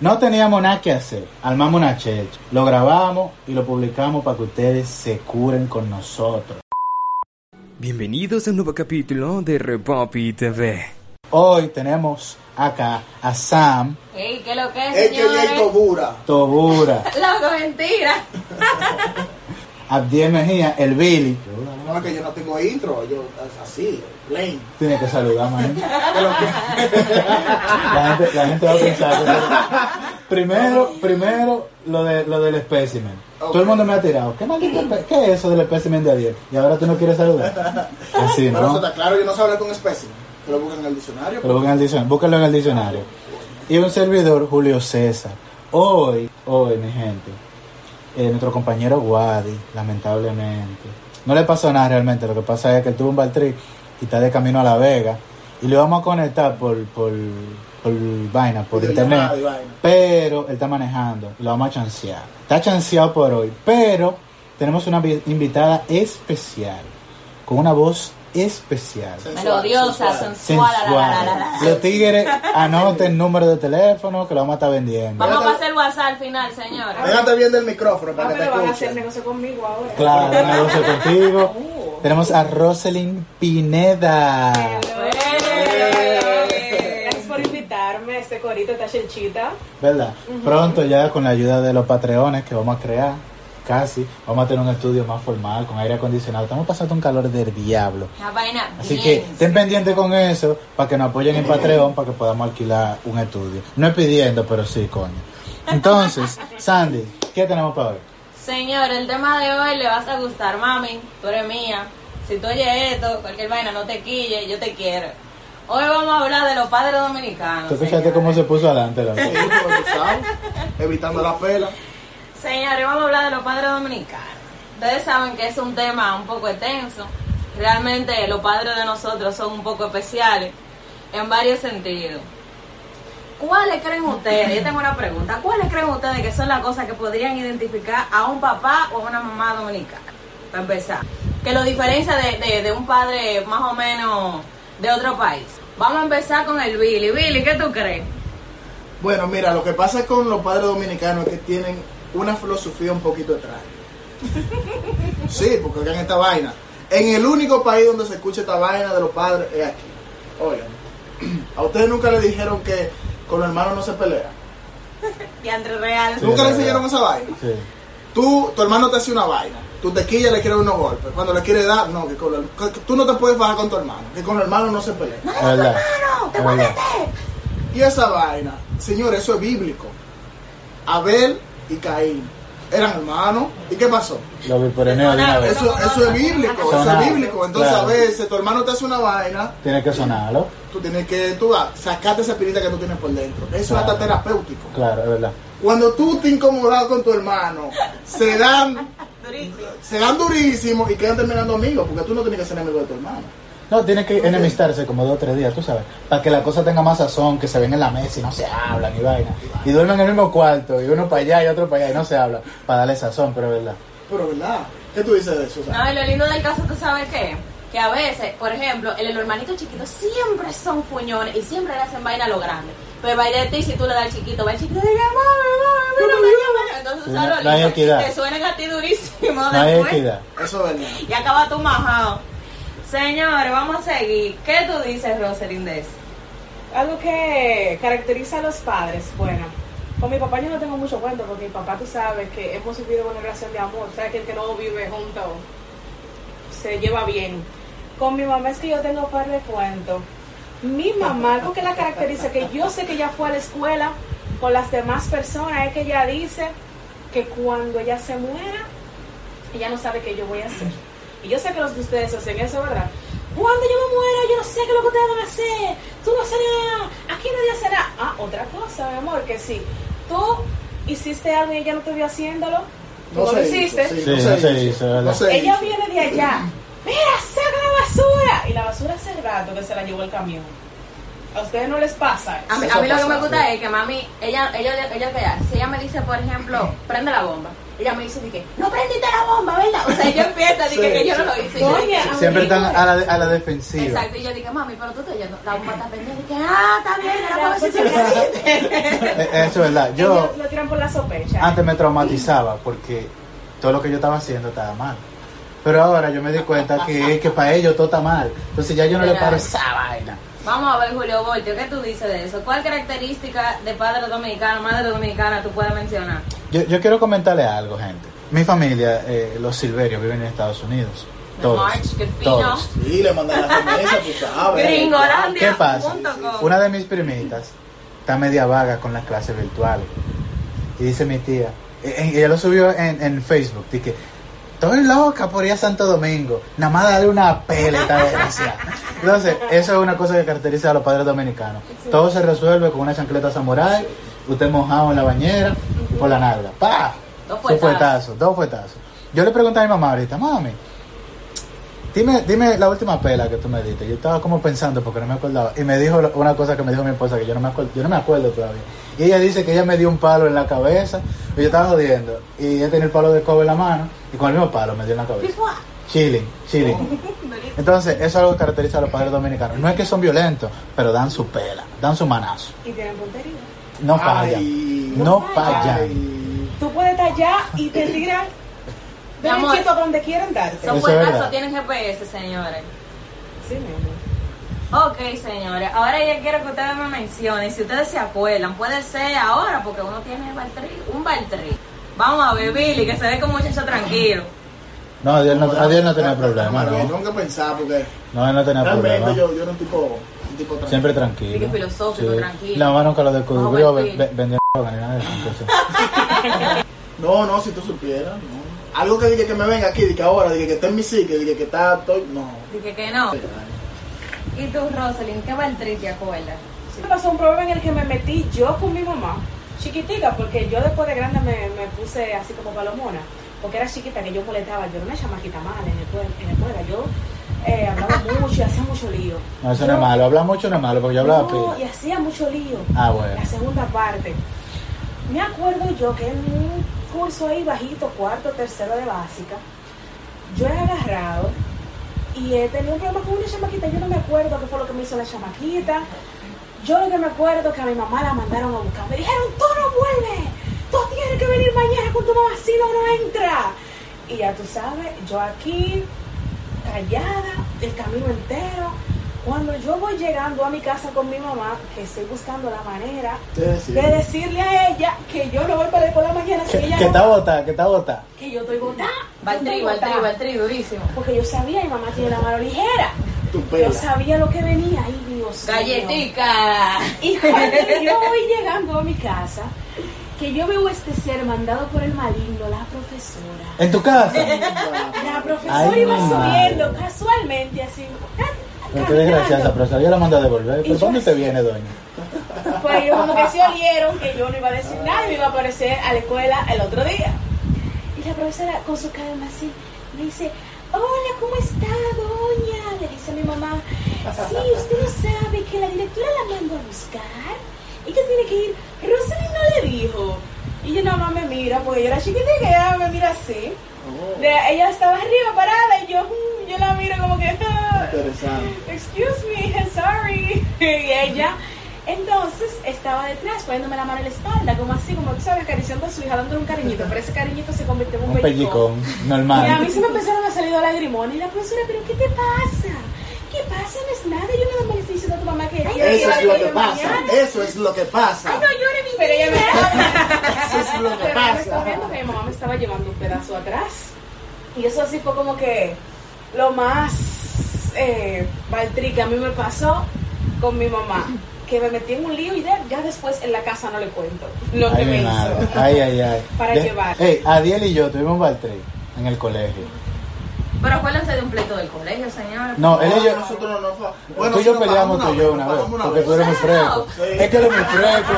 No teníamos nada que hacer. Armamos una checha. Lo grabamos y lo publicamos para que ustedes se curen con nosotros. Bienvenidos a un nuevo capítulo de Repopi TV. Hoy tenemos acá a Sam Ey, ¿qué lo que es, señores? Tobura. Tobura, Loco, mentira. Abdiel Mejía, el Billy. No, es que yo no tengo intro, yo así, plain. Tiene que saludar, man. ¿Qué lo que- La gente, la gente va a pensar. Primero, primero lo, de, lo del espécimen. Todo el mundo me ha tirado. ¿Qué, maldito ¿Qué es eso del espécimen de ayer? Y ahora tú no quieres saludar. Así, Pero eso ¿no? está claro, yo no sé hablar con espécimen. Que lo busquen en el diccionario. Pero busquen en el diccionario, búsquenlo en el diccionario. Y un servidor, Julio César. Hoy, hoy, mi gente, eh, nuestro compañero Wadi, lamentablemente, no le pasó nada realmente. Lo que pasa es que él tuvo un baltri y está de camino a La Vega. Y lo vamos a conectar por, por, por vaina, por internet. vaina. Pero él está manejando lo vamos a chancear. Está chanceado por hoy, pero tenemos una vi- invitada especial, con una voz especial. Melodiosa, sensual. sensual. la, la, la. Los tigres anoten el número de teléfono que lo vamos a estar vendiendo. Vamos a pasar el WhatsApp al final, señores. Pégate bien del micrófono para Ah, que te van a hacer negocio conmigo ahora. Claro, negocio contigo. Uh. Tenemos a Roselyn Pineda. Gracias por invitarme. Este corito está chenchita. ¿Verdad? Pronto ya con la ayuda de los patreones que vamos a crear, casi, vamos a tener un estudio más formal, con aire acondicionado. Estamos pasando un calor del diablo. Una vaina Así bien. que estén pendientes con eso para que nos apoyen en Patreon para que podamos alquilar un estudio. No es pidiendo, pero sí, coño. Entonces, Sandy, ¿qué tenemos para hoy? Señor, el tema de hoy le vas a gustar, mami. Tú eres mía. Si tú oyes esto, cualquier vaina, no te quille, yo te quiero. Hoy vamos a hablar de los padres dominicanos. ¿Tú fíjate cómo se puso adelante? sabes, Evitando la pela. Señores, vamos a hablar de los padres dominicanos. Ustedes saben que es un tema un poco extenso. Realmente los padres de nosotros son un poco especiales en varios sentidos. ¿Cuáles creen ustedes? Yo tengo una pregunta. ¿Cuáles creen ustedes que son las cosas que podrían identificar a un papá o a una mamá dominicana? Para empezar. Que lo diferencia de, de- de un padre más o menos de otro país. Vamos a empezar con el Billy. Billy, ¿qué tú crees? Bueno, mira, lo que pasa con los padres dominicanos es que tienen una filosofía un poquito extraña. Sí, porque acá en esta vaina. En el único país donde se escucha esta vaina de los padres es aquí. Oigan, a ustedes nunca le dijeron que con los hermanos no se pelea. Y André Real. Sí, ¿Nunca le enseñaron esa vaina? Sí. Tú, tu hermano te hace una vaina. Tú te quillas, le quieres unos golpes. Cuando le quieres dar, no, que, con que tú no te puedes bajar con tu hermano. Que con los hermanos no se pelea. Verdad. Es verdad. Y esa vaina, señor, eso es bíblico. Abel y Caín eran hermanos. ¿Y qué pasó? Lo vi por enero de una vez. Eso, eso es bíblico, eso es bíblico. Entonces Claro. a veces tu hermano te hace una vaina, Tiene que sonarlo. tú tienes que tú, ah, sacarte esa espirita que tú tienes por dentro. Eso es Claro. hasta terapéutico. Claro, es verdad. Cuando tú te incomodas con tu hermano, se dan, se dan durísimo y quedan terminando amigos, porque tú no tienes que ser amigo de tu hermano. No, tiene que enemistarse como dos o tres días, tú sabes. Para que la cosa tenga más sazón, que se ven en la mesa y no se hablan ni vaina. Y duermen en el mismo cuarto, y uno para allá y otro para allá, y no se habla. Para darle sazón, pero es verdad. Pero verdad, ¿qué tú dices de eso? Susana? No, y lo lindo del caso, ¿tú sabes qué? Que a veces, por ejemplo, el, el hermanito chiquito siempre son fuñones y siempre le hacen vaina a lo grande. Pero va a ir de ti si tú le das al chiquito, va el chiquito y mira". Entonces, Sí, ¿sabes no- lo no hay lindo? equidad. Te suenan a ti durísimo No hay después. equidad. Eso es verdad. Y acaba tu majado. Señores, vamos a seguir. ¿Qué tú dices, Rosalind? Algo que caracteriza a los padres. Bueno, con mi papá yo no tengo mucho cuento porque mi papá, tú sabes que hemos vivido una relación de amor. Sabes que el que no vive junto se lleva bien. Con mi mamá es que yo tengo un par de cuentos. Mi mamá, algo que la caracteriza, que yo sé que ella fue a la escuela con las demás personas, es que ella dice que cuando ella se muera, ella no sabe qué yo voy a hacer. Y yo sé que los de ustedes hacen eso, ¿verdad? Cuando yo me muera, yo no sé qué es lo que ustedes van a hacer. Tú no serás, aquí nadie nada. Ah, otra cosa, mi amor, que si tú hiciste algo y ella no te vio haciéndolo, tú no, lo hiciste. hizo, Sí, no se hizo, ¿verdad? No se Ella hizo. viene de allá. Mira, saca la basura. Y la basura hace rato que se la llevó el camión. ¿A ustedes no les pasa? A mí, Eso a mí lo que me gusta sí. es que mami, ella, ella, ella, hace? si ella me dice, por ejemplo, prende la bomba, ella me dice, que, no prendiste la bomba, ¿verdad? O sea, yo empiezo a decir Sí, que yo no lo hice. yo dije, Siempre están a la, a la defensiva. Exacto, y yo dije, mami, pero tú te oyendo, la bomba está prendida. Que, ah, está bien, era para ver si se prende. Eh, Eso es verdad. Yo lo tiran por la sospecha. antes me traumatizaba porque todo lo que yo estaba haciendo estaba mal. Pero ahora yo me di cuenta que, que para ellos todo está mal. Entonces ya yo no le paro esa vaina. Vamos a ver, Julio Voltio, ¿qué tú dices de eso? ¿Cuál característica de padre dominicano, madre dominicana tú puedes mencionar? Yo, yo quiero comentarle algo, gente. Mi familia, eh, los Silverios, viven en Estados Unidos. The Todos. March, que fino. todos. Sí, le mandan la remesa, tú sabes. Gringolandia. ¿Qué pasa? Una de mis primitas está media vaga con las clases virtuales. Y dice mi tía, eh, eh, ella lo subió en, en Facebook, dice, estoy loca por ir a Santo Domingo, nada más darle una pela esta desgracia. Entonces, eso es una cosa que caracteriza a los padres dominicanos. Todo se resuelve con una chancleta samurai, usted mojado en la bañera y por la nalga. ¡Pah! Dos fuetazos, dos fuetazos. Yo le pregunté a mi mamá ahorita, mami, Dime, dime la última pela que tú me diste. Yo estaba como pensando porque no me acordaba. Y me dijo una cosa que me dijo mi esposa que yo no me acuerdo, yo no me acuerdo todavía. Y ella dice que ella me dio un palo en la cabeza. Y yo estaba jodiendo. Y ella tenía el palo de cobre en la mano. Y con el mismo palo me dio en la cabeza. Chilling, chilling. Entonces, eso es algo que caracteriza a los padres dominicanos. No es que son violentos, pero dan su pela, dan su manazo. Y tienen puntería. No fallan. Ay. No fallan. Tú puedes estar allá y te tiran Mi amor. derechito donde quieran darte. Son verdad. tienen GPS, señores. Sí, mi amor. Ok, señores. Ahora yo quiero que ustedes me mencionen, si ustedes se acuerdan, puede ser ahora, porque uno tiene Baltri, un Baltri. Vamos a ver, Billy, que se ve como un muchacho tranquilo. No, Adiel no, Adiel no tenía problema, ¿no? Tengo que pensar porque No, él no tenía realmente problema. yo, yo era un tipo, un tipo tranquilo. Siempre tranquilo. Dije filosófico, tranquilo. La mamá nunca lo descubrió No, ve- tranquilo. ve- vendiendo droga ni nada de eso. No, no, si tú supieras, no. Algo que diga que me venga aquí, de que ahora, de que esté en mi psique, de que está, estoy, no. Dije que no. ¿Y tú, Rosalind, qué Baltri te acuerdas? Me pasó un problema en el que me metí yo con mi mamá, chiquitica, porque yo después de grande me, me puse así como palomona, porque era chiquita que yo molestaba, yo era una chamaquita mala en escuela, en escuela. yo eh, hablaba mucho y hacía mucho lío. No, eso no es malo. Hablar mucho no es malo porque yo hablaba No, y hacía mucho lío. Ah, bueno. La segunda parte. Me acuerdo yo que en un curso ahí bajito, cuarto, tercero de básica, yo he agarrado y he tenido un problema con una chamaquita. Yo no me acuerdo qué fue lo que me hizo la chamaquita. Yo lo que me acuerdo que a mi mamá la mandaron a buscar. Me dijeron, tú no vuelves. Tú tienes que venir mañana con tu mamá, si no, no entra. Y ya tú sabes, yo aquí, callada, el camino entero. Cuando yo voy llegando a mi casa con mi mamá, que estoy buscando la manera Sí, sí. de decirle a ella que yo no voy para ir por la mañana, si Que, ella que no está va, botada, que está botada. que yo estoy botada. Baltri, yo estoy Baltri, botada. Baltri, durísimo. Porque yo sabía, mi mamá tiene la mano ligera. Yo sabía lo que venía, ay Dios mío. Galletica. Y cuando yo voy llegando a mi casa, que yo veo este ser mandado por el maligno, la profesora. En tu casa. La profesora Ay, iba subiendo madre. casualmente así. Te desgraciada, profesora. Yo la mando a devolver. ¿Pero dónde te así. viene, doña? Pues ellos como que se olieron que yo no iba a decir nada y me iba a aparecer a la escuela el otro día. Y la profesora con su calma así me dice, hola, ¿cómo está, doña? Le dice a mi mamá, sí, usted no sabe que la directora la mandó a buscar y que tiene que ir. Rosalind no le dijo. Y yo nada más me mira, porque yo era chiquitita y ella me mira así. Oh, De- ella estaba arriba parada y yo, mm, yo la miro como que... "Ah, interesante. excuse me, sorry. Y ella, entonces, estaba detrás poniéndome la mano en la espalda, como así, como tú sabes, acariciando a su hija, dándole un cariñito, pero ese cariñito se convirtió en un, Un pellicón. Y a mí Normal. se me empezaron a salir lagrimones y la profesora, pero ¿qué te pasa? ¿Qué pasa? No es nada, yo más le estoy diciendo a tu mamá que ella Eso es lo que pasa. mañana. Eso es lo que pasa. Ay, no Pero ella me estaba... Eso es lo que pasa. viendo que mi mamá me estaba llevando un pedazo atrás. Y eso así fue como que lo más eh, Baltri que a mí me pasó con mi mamá. Que me metí en un lío y de- ya después en la casa no le cuento lo que Ay, me hizo. Ay, ay, ay. Para De- llevar. Ey, Adiel y yo tuvimos un Baltri en el colegio. Pero acuérdense de un pleito del colegio, señores. No, él y yo. nosotros no nos fue. tú y yo peleamos tú y yo una vez, porque tú eres muy fresco. Es que eres muy fresco,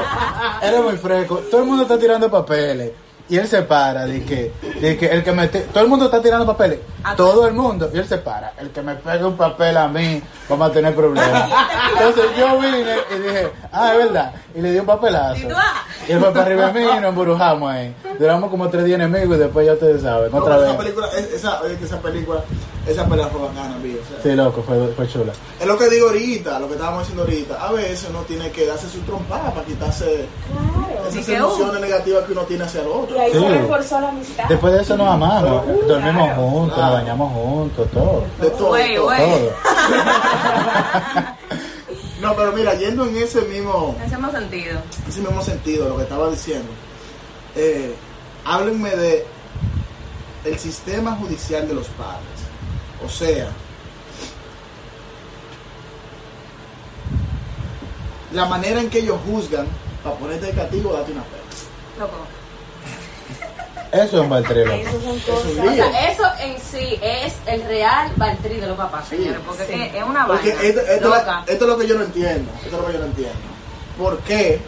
eres muy fresco. Todo el mundo está tirando papeles. Y él se para, de que, de que el que me... te- todo el mundo está tirando papeles. Todo el mundo. Y él se para. El que me pegue un papel a mí, vamos a tener problemas. Entonces yo vine y dije, ah, es verdad. Y le di un papelazo. Y ah. Y él fue para arriba de mí y nos embrujamos ahí. Duramos como tres días enemigos y después ya ustedes saben. No, Otra vez. película, esa película, esa pelea fue bacana, vi, o sea. Sí, loco, fue, fue chula. Es lo que digo ahorita, lo que estábamos diciendo ahorita. A veces uno tiene que darse su trompada para quitarse Claro. esas que, uh. emociones negativas que uno tiene hacia el otro. Y ahí Sí. se reforzó la amistad. Después de eso nos amamos. Uh, Dormimos claro. juntos, Claro. nos bañamos juntos, todo. De. Todo. No, pero mira, yendo en ese mismo, En ese mismo sentido. ese mismo sentido, lo que estaba diciendo, eh, háblenme de el sistema judicial de los padres. O sea, la manera en que ellos juzgan para ponerte de castigo, date una pena. Loco. Eso es un baltrero. Ay, Esas son Es un cosas. O sea, eso en sí es el real los papás, Sí. señores, porque Sí. es una Porque vaina esto, esto es loca. la- esto es lo que yo no entiendo. Esto es lo que yo no entiendo. ¿Por qué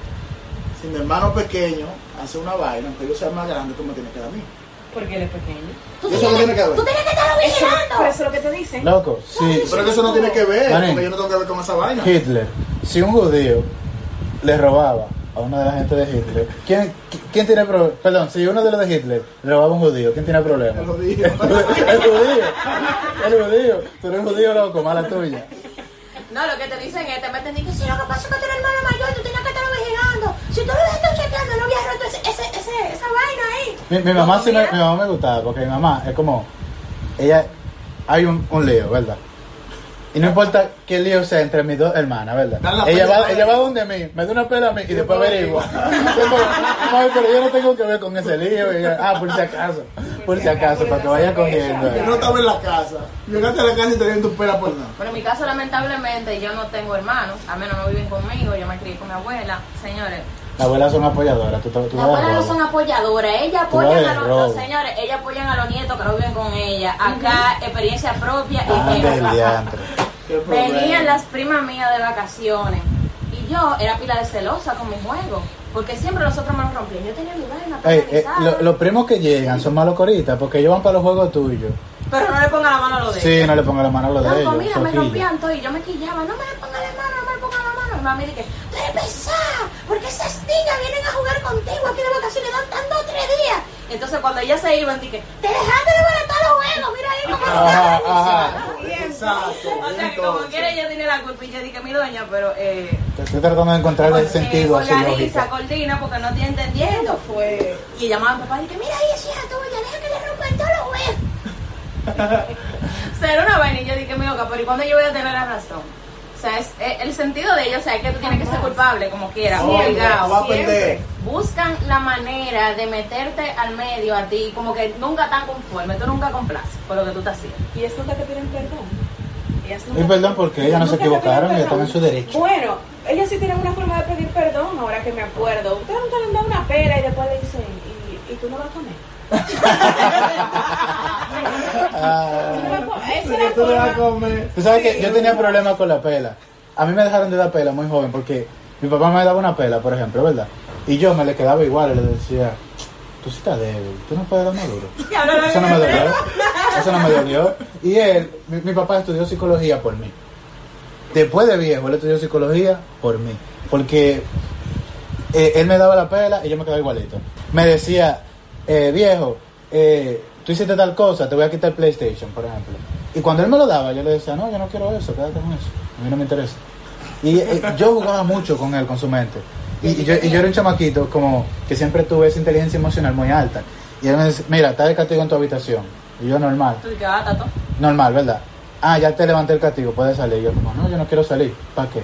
si mi hermano pequeño hace una vaina, aunque yo sea más grande, tú me tienes que dar a mí? Porque él es pequeño. Eso no tiene que ver. Tú tienes que estarlo vigilando. pero eso es lo que te dicen. Loco, sí. Pero que eso no tiene que ver, Manín. porque yo no tengo que ver con esa vaina. Hitler, si un judío le robaba a una de la gente de Hitler, ¿quién, quién tiene problema? Perdón, si uno de los de Hitler le robaba a un judío, ¿quién tiene problema? El judío. El judío. El judío. Tú eres judío, loco, mala tuya. No, lo que te dicen es, te meten y que si lo que pasa es que tú eres hermano mayor, tú tienes. Si tú lo dejas chequeando, no había roto ese, ese, ese, esa vaina ahí. Mi, mi mamá sí me, mi mamá me gustaba, porque mi mamá es como, ella, hay un, un lío, ¿verdad? Y no importa qué lío sea entre mis dos hermanas, ¿verdad? Ella pela va, ella va donde mí, me da una pela a mí y después averigua. Mami, pero yo no tengo que ver con ese lío. Yo, ah, por si acaso, por si acaso, para que vaya cogiendo. Que no estaba en la casa. Llegaste a la casa y te dieron tu pera por nada. Pero en mi caso, lamentablemente, yo no tengo hermanos, a menos no viven conmigo, yo me crié con mi abuela. Señores, Las abuelas son apoyadoras, tú, tú, las abuelas no son apoyadoras, ellas apoyan a los, señores, ellas apoyan a los nietos que no viven con ella. Acá, experiencia propia y Ah. Venían las primas mías de vacaciones y yo era pila de celosa con mi juego, porque siempre nosotros me los rompían. Yo tenía mi vaina Ey, eh, lo- los primos que llegan son malos coritas porque ellos van para los juegos tuyos. pero no le pongan la mano a lo de Sí, ellos. no le pongan la mano a los de Loco, ellos. mira, me rompían todo y yo me quillaba. No me le pongan la mano, no me le mami dije, tú eres pesada, porque esas niñas vienen a jugar contigo aquí de vacaciones, dan, dan dos o tres días. Entonces cuando ellas se iban, dije, te dejaste de baratar los juegos, mira ahí cómo te ajá. Exacto. O sea, que como quiera ella tiene la culpa y yo dije, mi doña, pero... Eh, Estoy tratando de encontrarle el sentido a con su la risa, cortina, porque no estoy entendiendo. Fue. Y llamaba a mi papá y dije, mira ahí es hija tuya, deja que le rompan todos los huevos. o sea, era una vaina y yo dije, mi loca, pero ¿y cuándo yo voy a tener la razón? O sea, es, eh, el sentido de ello, o sea, es que tú tienes que ser culpable, como quiera, Siempre, obligado. va a perder. Buscan la manera de meterte al medio a ti, como que nunca están conforme, tú nunca complaces por lo que tú estás haciendo. Y es nunca te piden perdón. Te- perdón porque ellas no se te equivocaron y están en su derecho. Bueno, ellas sí tienen una forma de pedir perdón, ahora que me acuerdo. Ustedes nunca le han dado una pera y después le dicen, ¿y, y tú no vas a comer? Ah. Tú a comer. Tú le vas a forma. comer. Tú sabes que yo tenía problemas con la pela. A mí me dejaron de dar pela muy joven porque mi papá me daba una pela, por ejemplo, ¿verdad? Y yo me le quedaba igual y le decía, tú sí estás débil, tú no puedes dar más duro. Eso no me dolió. Eso no me dolió. Y él, mi, mi papá estudió psicología por mí. Después de viejo, él estudió psicología por mí. Porque eh, él me daba la pela y yo me quedaba igualito. Me decía, eh, viejo, eh, tú hiciste tal cosa, te voy a quitar el PlayStation, por ejemplo. Y cuando él me lo daba, yo le decía, no, yo no quiero eso, quédate con eso. A mí no me interesa. Y eh, yo jugaba mucho con él, con su mente. Y, y yo, y yo era un chamaquito como que siempre tuve esa inteligencia emocional muy alta. Y él me decía, mira, está de castigo en tu habitación. Y yo normal. Tú ah, tato. Normal, ¿verdad? Ah, ya te levanté el castigo, puedes salir. Y yo como, no, yo no quiero salir. ¿Para qué?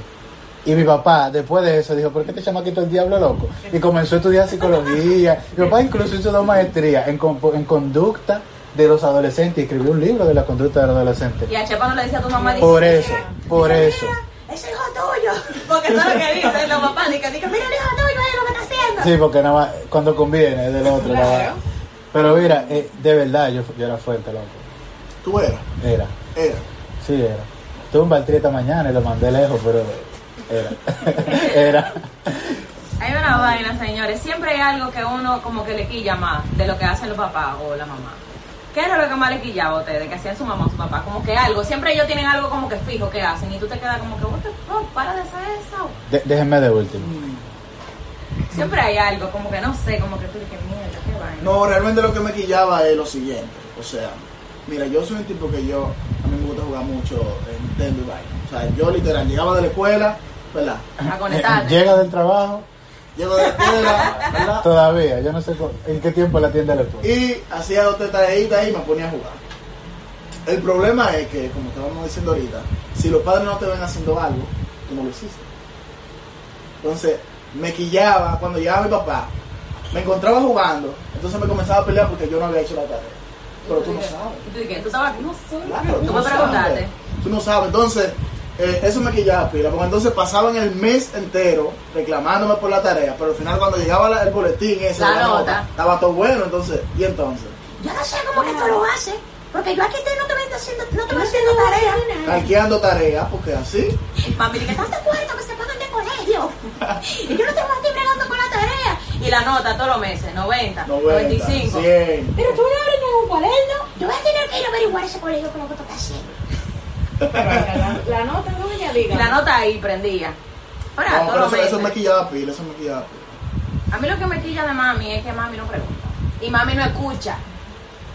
Y mi papá, después de eso, dijo, ¿por qué te chamaquito el diablo loco? Y comenzó a estudiar psicología. Mi papá incluso hizo dos maestrías en, compo- en conducta de los adolescentes y escribió un libro de la conducta de los adolescentes. Y a Chepa no le decía a tu mamá, dice, Por eso, por "Mira, eso. Es hijo tuyo. Porque eso es lo que dicen los papás. Dice, dice, mira el hijo tuyo, es lo que está haciendo. Sí, porque nada más, cuando conviene, es del otro. nada. Claro. Pero mira, eh, de verdad, yo, yo era fuerte, loco. Tú eras. Era, Era. sí, era. Tuve un baltri esta mañana y lo mandé lejos, pero era. era. Hay una vaina, señores. Siempre hay algo que uno como que le quilla más de lo que hacen los papás o la mamá. ¿Qué era lo que más le quillaba a ustedes? Que hacían su mamá o su papá. Como que algo. Siempre ellos tienen algo como que fijo que hacen. Y tú te quedas como que, what the fuck, para de hacer eso. De- déjenme de último. Siempre hay algo, como que no sé, como que tú dices, mierda, qué vaina. No, realmente lo que me quillaba es lo siguiente. O sea, mira, yo soy un tipo que yo, a mí me gusta jugar mucho en Nintendo y vaina. O sea, yo literal llegaba de la escuela, ¿verdad? A. Llega del trabajo, Llego de la escuela, ¿verdad? todavía, yo no sé en qué tiempo la tienda le pone. Y hacía dos tareitas y me ponía a jugar. El problema es que, como te vamos diciendo ahorita, si los padres no te ven haciendo algo, tú no lo hiciste. Entonces, me quillaba cuando llegaba mi papá, me encontraba jugando, entonces me comenzaba a pelear porque yo no había hecho la tarea. Pero tú no sabes. ¿Y tú dices, ¿Tú estabas aquí? No sé. Claro, tú no sabes. Tú no sabes. Entonces, eh, eso me quillaba pila. Porque entonces pasaban el mes entero reclamándome por la tarea. Pero al final, cuando llegaba la- el boletín, ese, La de nota. estaba todo bueno. Entonces, ¿y entonces? Yo no sé cómo que tú lo haces. Porque yo aquí te, no te voy haciendo, no te voy haciendo tarea. Calqueando tareas, porque así. Mami, ¿qué estás de acuerdo que se pagan de colegio? Y yo no te voy a estar bregando con la tarea. Y la nota todos los meses, 90, 90, 95. 100. Pero tú no abres ningún cuaderno. Yo voy a tener que ir a averiguar ese colegio con lo que tú estás haciendo. La, la nota Y diga. la nota ahí prendía. Pero No, pero eso, me quillaba pila, eso. A mí lo que me quilla de mami es que mami no pregunta. Y mami no escucha.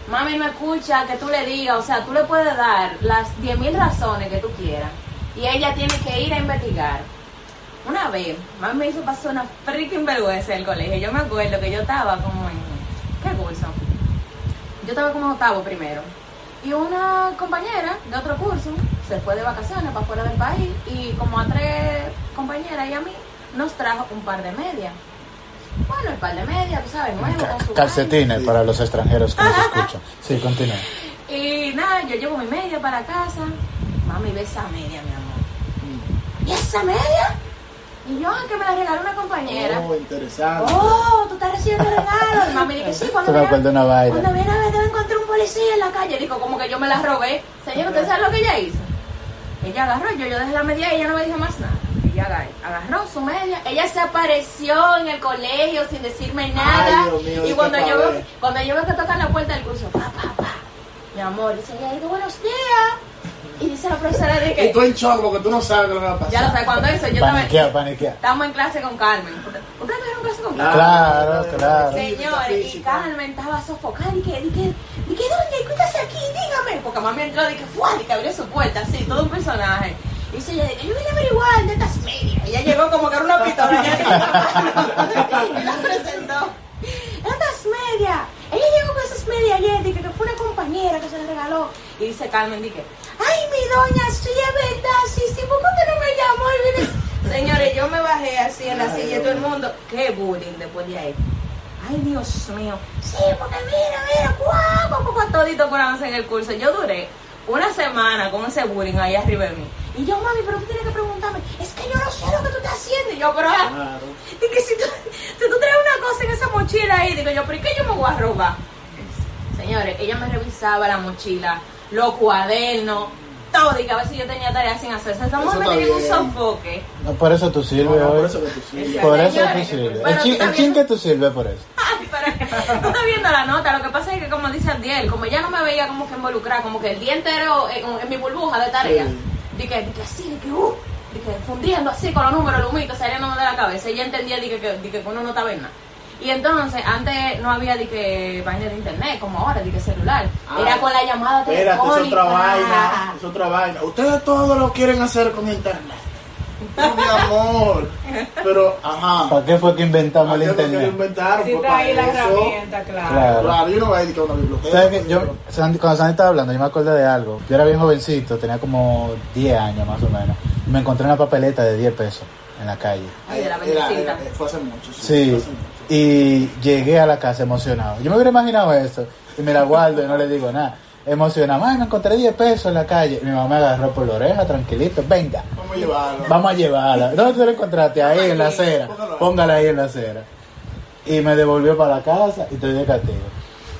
Mami no escucha que tú le digas, o sea, tú le puedes dar las 10.000 razones que tú quieras. Y ella tiene que ir a investigar. Una vez, mami me hizo pasar una freaking vergüenza del colegio. Yo me acuerdo que yo estaba como en... ¿Qué curso? Yo estaba como en octavo primero. Y una compañera de otro curso se fue de vacaciones para fuera del país y como a tres compañeras y a mí nos trajo un par de medias. Bueno, el par de medias, tú sabes, nuevo, Ca- con su Calcetines para los extranjeros que nos escuchan. Sí, continúa. Y nada, yo llevo mi media para casa. Mami, ve esa media, mi amor. ¿Y esa media? Y yo, "Ah, que me la regaló una compañera. Oh, interesante. Oh, tú estás recibiendo regalos. Y mami dice, sí, cuando viene, cuando viene a ver, debe encontrar un policía en la calle. Digo, como que yo me la robé. Señor, ¿usted sabe lo que ella hizo? Ella agarró, yo, yo dejé la media y ella no me dijo más nada. Ella agarró, su media. Ella se apareció en el colegio sin decirme nada. Mío, y ¿qué cuando yo, veo, cuando yo veo que tocan la puerta del curso, pa, pa, pa. Mi amor, dice ella, digo, buenos días. Y dice la profesora de Y que, tú en shock porque tú no sabes qué le va a pasar. ya lo sabes, cuando eso, yo estaba, Paniquea, paniquea. estábamos en clase con Carmen. ¿Ustedes tuvieron Claro, claro. Señores, y. Carmen estaba sofocada y que, y que, y que, doña, ¿y qué estás aquí? Dígame. Porque mami entró y que fue, y que abrió su puerta, así, todo un personaje. Y dice ella, de que yo vine a averiguar de estas medias. Ella llegó como que era una pistola. y la presentó. Estas medias. Ella llegó con esas medias ayer, dije que fue una compañera que se le regaló. Y dice Carmen, dije, ay, mi doña, sí, es verdad, sí, sí, ¿por qué no me llamó? Y viene- Señores, yo me bajé así en la silla y todo el mundo, qué bullying después de ahí. Ay, Dios mío. Sí, porque mira, mira, guau, guau, guau, todito por avance en el curso. Yo duré una semana con ese bullying ahí arriba de mí. Y yo, mami, pero tú tienes que preguntarme, es que yo no sé lo que tú estás haciendo. Y yo, pero, ah, Claro. y que si tú, si tú traes una cosa en esa mochila ahí, digo yo, pero ¿y qué yo me voy a robar? Señores, ella me revisaba la mochila, los cuadernos, todo, y que a ver si yo tenía tareas sin hacer. Esa mujer me tenía un sofoque. No, por eso tú No, sirves no, por hoy. eso que tú sí. Por eso tú sirves. El chin, el chin que tú sirves por eso. Ay, pero tú estás viendo la nota, lo que pasa es que como dice Adiel, como ella no me veía como que involucrada, como que el día entero en, en mi burbuja de tarea, Sí. de que, de que así, que, uh, que fundiendo así con los números, el humito saliéndome de la cabeza, ella entendía de que, que, de que uno no estaba en nada. Y entonces, antes no había de que vaina de internet, como ahora, de que celular. Ah, Era con la llamada Espérate, telefónica. es otra vaina, es otra vaina. Ustedes todo lo quieren hacer con internet. No, mi amor. Pero, ajá. ¿Para qué fue que inventamos el ¿Para fue que lo internet? inventaron? Si Pues, está ahí la para eso. herramienta, claro. Claro. Claro, yo no voy a dedicar una biblioteca. ¿Sabes qué? Yo, Sandy- cuando Sandy estaba hablando, yo me acordé de algo. Yo era bien jovencito, tenía como 10 años más o menos. Y me encontré una papeleta de 10 pesos en la calle. Ay, de la Era- bendecita. era- fue hace mucho. Sí. Sí, fue hace mucho. Y llegué a la casa emocionado. Yo me hubiera imaginado eso y me la guardo y no le digo nada. Emocionado, "Ay, me encontré 10 pesos en la calle. Mi mamá me agarró por la oreja, tranquilito, venga, Vamos a llevarlo. vamos a llevarla. ¿Dónde tú la encontraste? Ahí en la acera. Póngala ahí en la acera. Y me devolvió para la casa y te di castigo.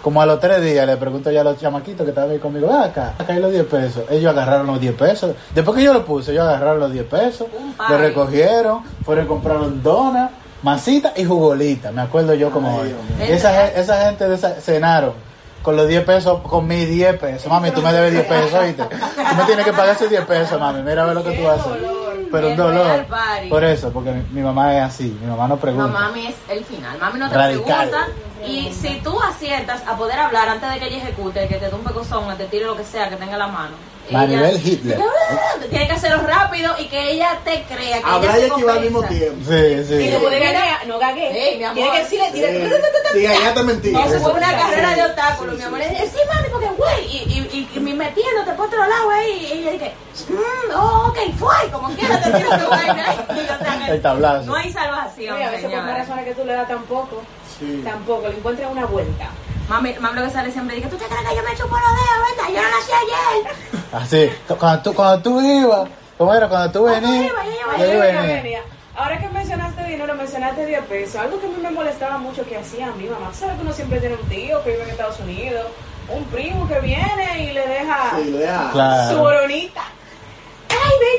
Como a los tres días le pregunto ya a los chamaquitos que estaban ahí conmigo, "Ven acá, acá hay los 10 pesos. Ellos agarraron los 10 pesos. Después que yo lo puse, ellos agarraron los 10 pesos, lo recogieron, fueron y compraron donas masita y jugolita, me acuerdo yo como hoy. Esa, esa gente de esa- cenaron con los 10 pesos, con mis 10 pesos. Mami, tú me debes 10 pesos, ¿oíste? Tú me tienes que pagar esos 10 pesos, mami. Mira a ver lo que tú haces. Pero un dolor. Por eso, porque mi, mi mamá es así. Mi mamá no No, pregunta. mami es el final. Mami no te Radical. pregunta. Y si tú aciertas a poder hablar antes de que ella ejecute, que te dé un pecozón, te tire lo que sea que tenga en la mano. Maribel Hitler. Tiene que hacerlo rápido y que ella te crea que Hablar y ella se esquivar al mismo tiempo. Sí, Y sí. no puede no gagué. Mi amor. Tiene que decirle, Sí, sí, allá te mentí. Eso es una Sí, carrera sí, de obstáculos, sí, mi sí. amor. Y sí, mami, porque güey. Y, y, y, y me metiéndote por otro lado ahí. Y ella dice, mmm, oh, ok, fue. Como quiera te tiro tu vaina. Que El tablazo. No hay salvación, Oye, a veces por más razones que tú le das tampoco, Sí. tampoco, le encuentras una vuelta. Mami, mami lo que sale siempre dice, ¿tú te crees que yo me chupo los dedos, verdad? Yo no nací ayer. Así. Cuando tú, cuando tú ibas, ¿cómo era? Cuando tú venías. yo yo venía. Ahora que mencionaste dinero, mencionaste 10 pesos. Algo que a mí me molestaba mucho que hacía mi mamá. ¿Tú ¿Sabes que uno siempre tiene un tío que vive en Estados Unidos? Un primo que viene y le deja Sí, lo deja. Claro. su boronita.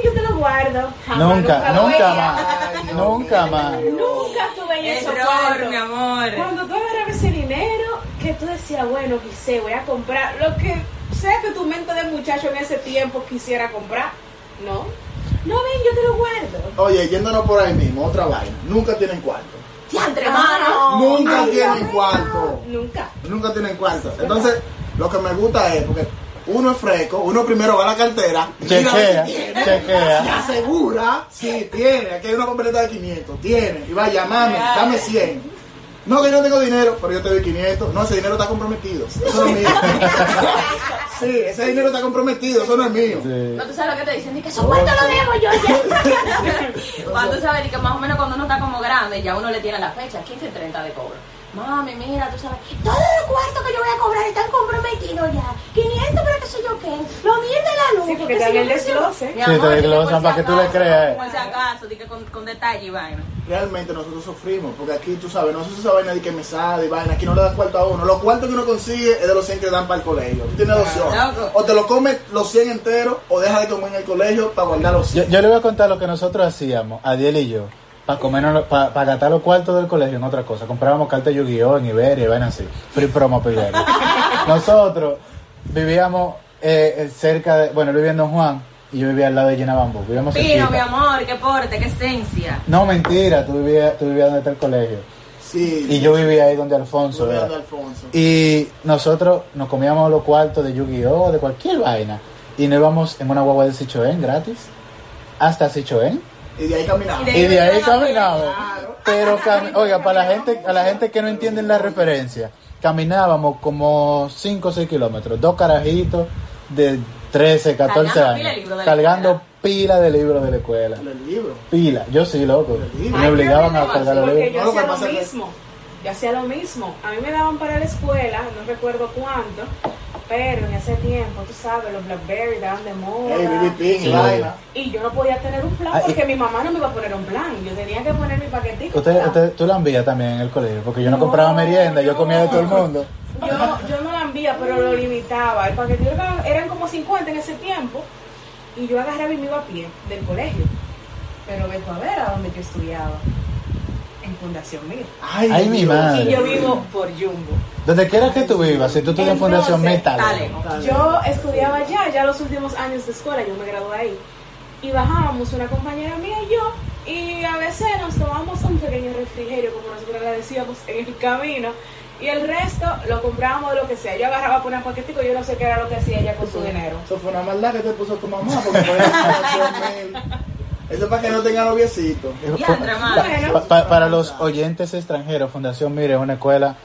Yo te lo guardo. Jamás, Nunca, nunca veía. más. Ay, Nunca más. Nunca tuve en cuartos. mi amor. Cuando tú agarrabas ese dinero, que tú decías, bueno, quise, voy a comprar lo que sea que tu mente de muchacho en ese tiempo quisiera comprar. No, no, ven, yo te lo guardo. Oye, yéndonos por ahí mismo, otra vaina. Nunca tienen cuarto. Diantre, mano. Nunca Ay, tienen cuarto. Nunca. Nunca tienen cuarto. Entonces, lo que me gusta es porque uno es fresco, uno primero va a la cartera, Chequea, si tiene, chequea. se asegura, sí, tiene, aquí hay una papeleta de 500, tiene, y va a llamarme, dame 100. No, que yo no tengo dinero, pero yo te doy 500. No, ese dinero está comprometido. Eso no es mío. sí, ese dinero está comprometido, eso no es mío. Sí. No, tú sabes lo que te dicen, ni que su cuarto lo debo yo ya. cuando tú sabes que más o menos cuando uno está como grande, ya uno le tiene la fecha, 15 y 30 de cobro. Mami, mira, tú sabes, todos los cuartos que yo voy a cobrar están comprometidos ya. 500 para que sé yo qué. Lo mío de la luz. Sí, porque que te dan el desglose. Sí, te desglosan para que tú le acaso, creas. Por si acaso, dije con, con detalle y vaina. Realmente nosotros sufrimos, porque aquí tú sabes, no se usa vaina de que me sale y vaina, aquí no le dan cuarto a uno. Los cuartos que uno consigue es de los 100 que dan para el colegio. Tú tienes dos opciones. Loco. O te lo comes los 100 enteros, o dejas de comer en el colegio para guardar los Yo, 100. yo le voy a contar lo que nosotros hacíamos, Adiel y yo, para comernos, para gastar los cuartos del colegio en otra cosa. Comprábamos cartas de Yu-Gi-Oh! en Iberia y vaina así. Free promo para Iberia. Nosotros vivíamos eh, eh, cerca de, bueno, vivía en Don Juan y yo vivía al lado de Llena Bambú. Vivíamos Pino, mi amor, qué porte, qué esencia. No, mentira, tú vivías, tú vivías donde está el colegio. Sí. Y yo vivía ahí donde Alfonso era. Alfonso. Y nosotros nos comíamos los cuartos de Yu-Gi-Oh! de cualquier vaina. Y nos íbamos en una guagua de Sichoén gratis hasta Sichoén. Y de ahí caminamos. Y de- Y de ahí caminamos. Pero, oiga, para la gente, a la gente que no entienden la referencia, caminábamos como 5 o 6 kilómetros, dos carajitos de 13, 14 Cargando pila de años, libros cargando pila de libros de la escuela. El libro. Pila, yo sí, loco. Me obligaban a cargar los Porque libros. yo hacía lo mismo. Yo hacía lo mismo. A mí me daban para la escuela, no recuerdo cuánto, pero en ese tiempo, tú sabes, los Blackberry daban de moda. Hey, Sí. y yo no podía tener un plan Ah, y- porque mi mamá no me iba a poner un plan. Yo tenía que poner mi paquetico. Usted, tú la envías también en el colegio, porque yo no, No, compraba merienda, yo no. comía de todo el mundo. Yo, yo no la envía, pero lo limitaba. El paquetito era- eran como 50 en ese tiempo. Y yo agarraba y me iba a pie del colegio. Pero vengo a ver a dónde yo estudiaba. En Fundación Mir. Ay, Ay, mi madre. Y yo vivo por Jumbo. Donde quiera que tú vivas, si tú estudias en Fundación Entonces, Metal. dale. Dale. Yo estudiaba allá, ya los últimos años de escuela, yo me gradué ahí. Y bajábamos una compañera mía y yo, y a veces nos tomábamos un pequeño refrigerio, como nosotros le decíamos, en el camino. Y el resto lo comprábamos de lo que sea. Yo agarraba por un paquetico, yo no sé qué era lo que hacía ella con su dinero. Eso fue una maldad que te puso tu mamá, porque por eso es para que no tenga noviecito. Pa- pa- para los oyentes extranjeros, Fundación Mire es una escuela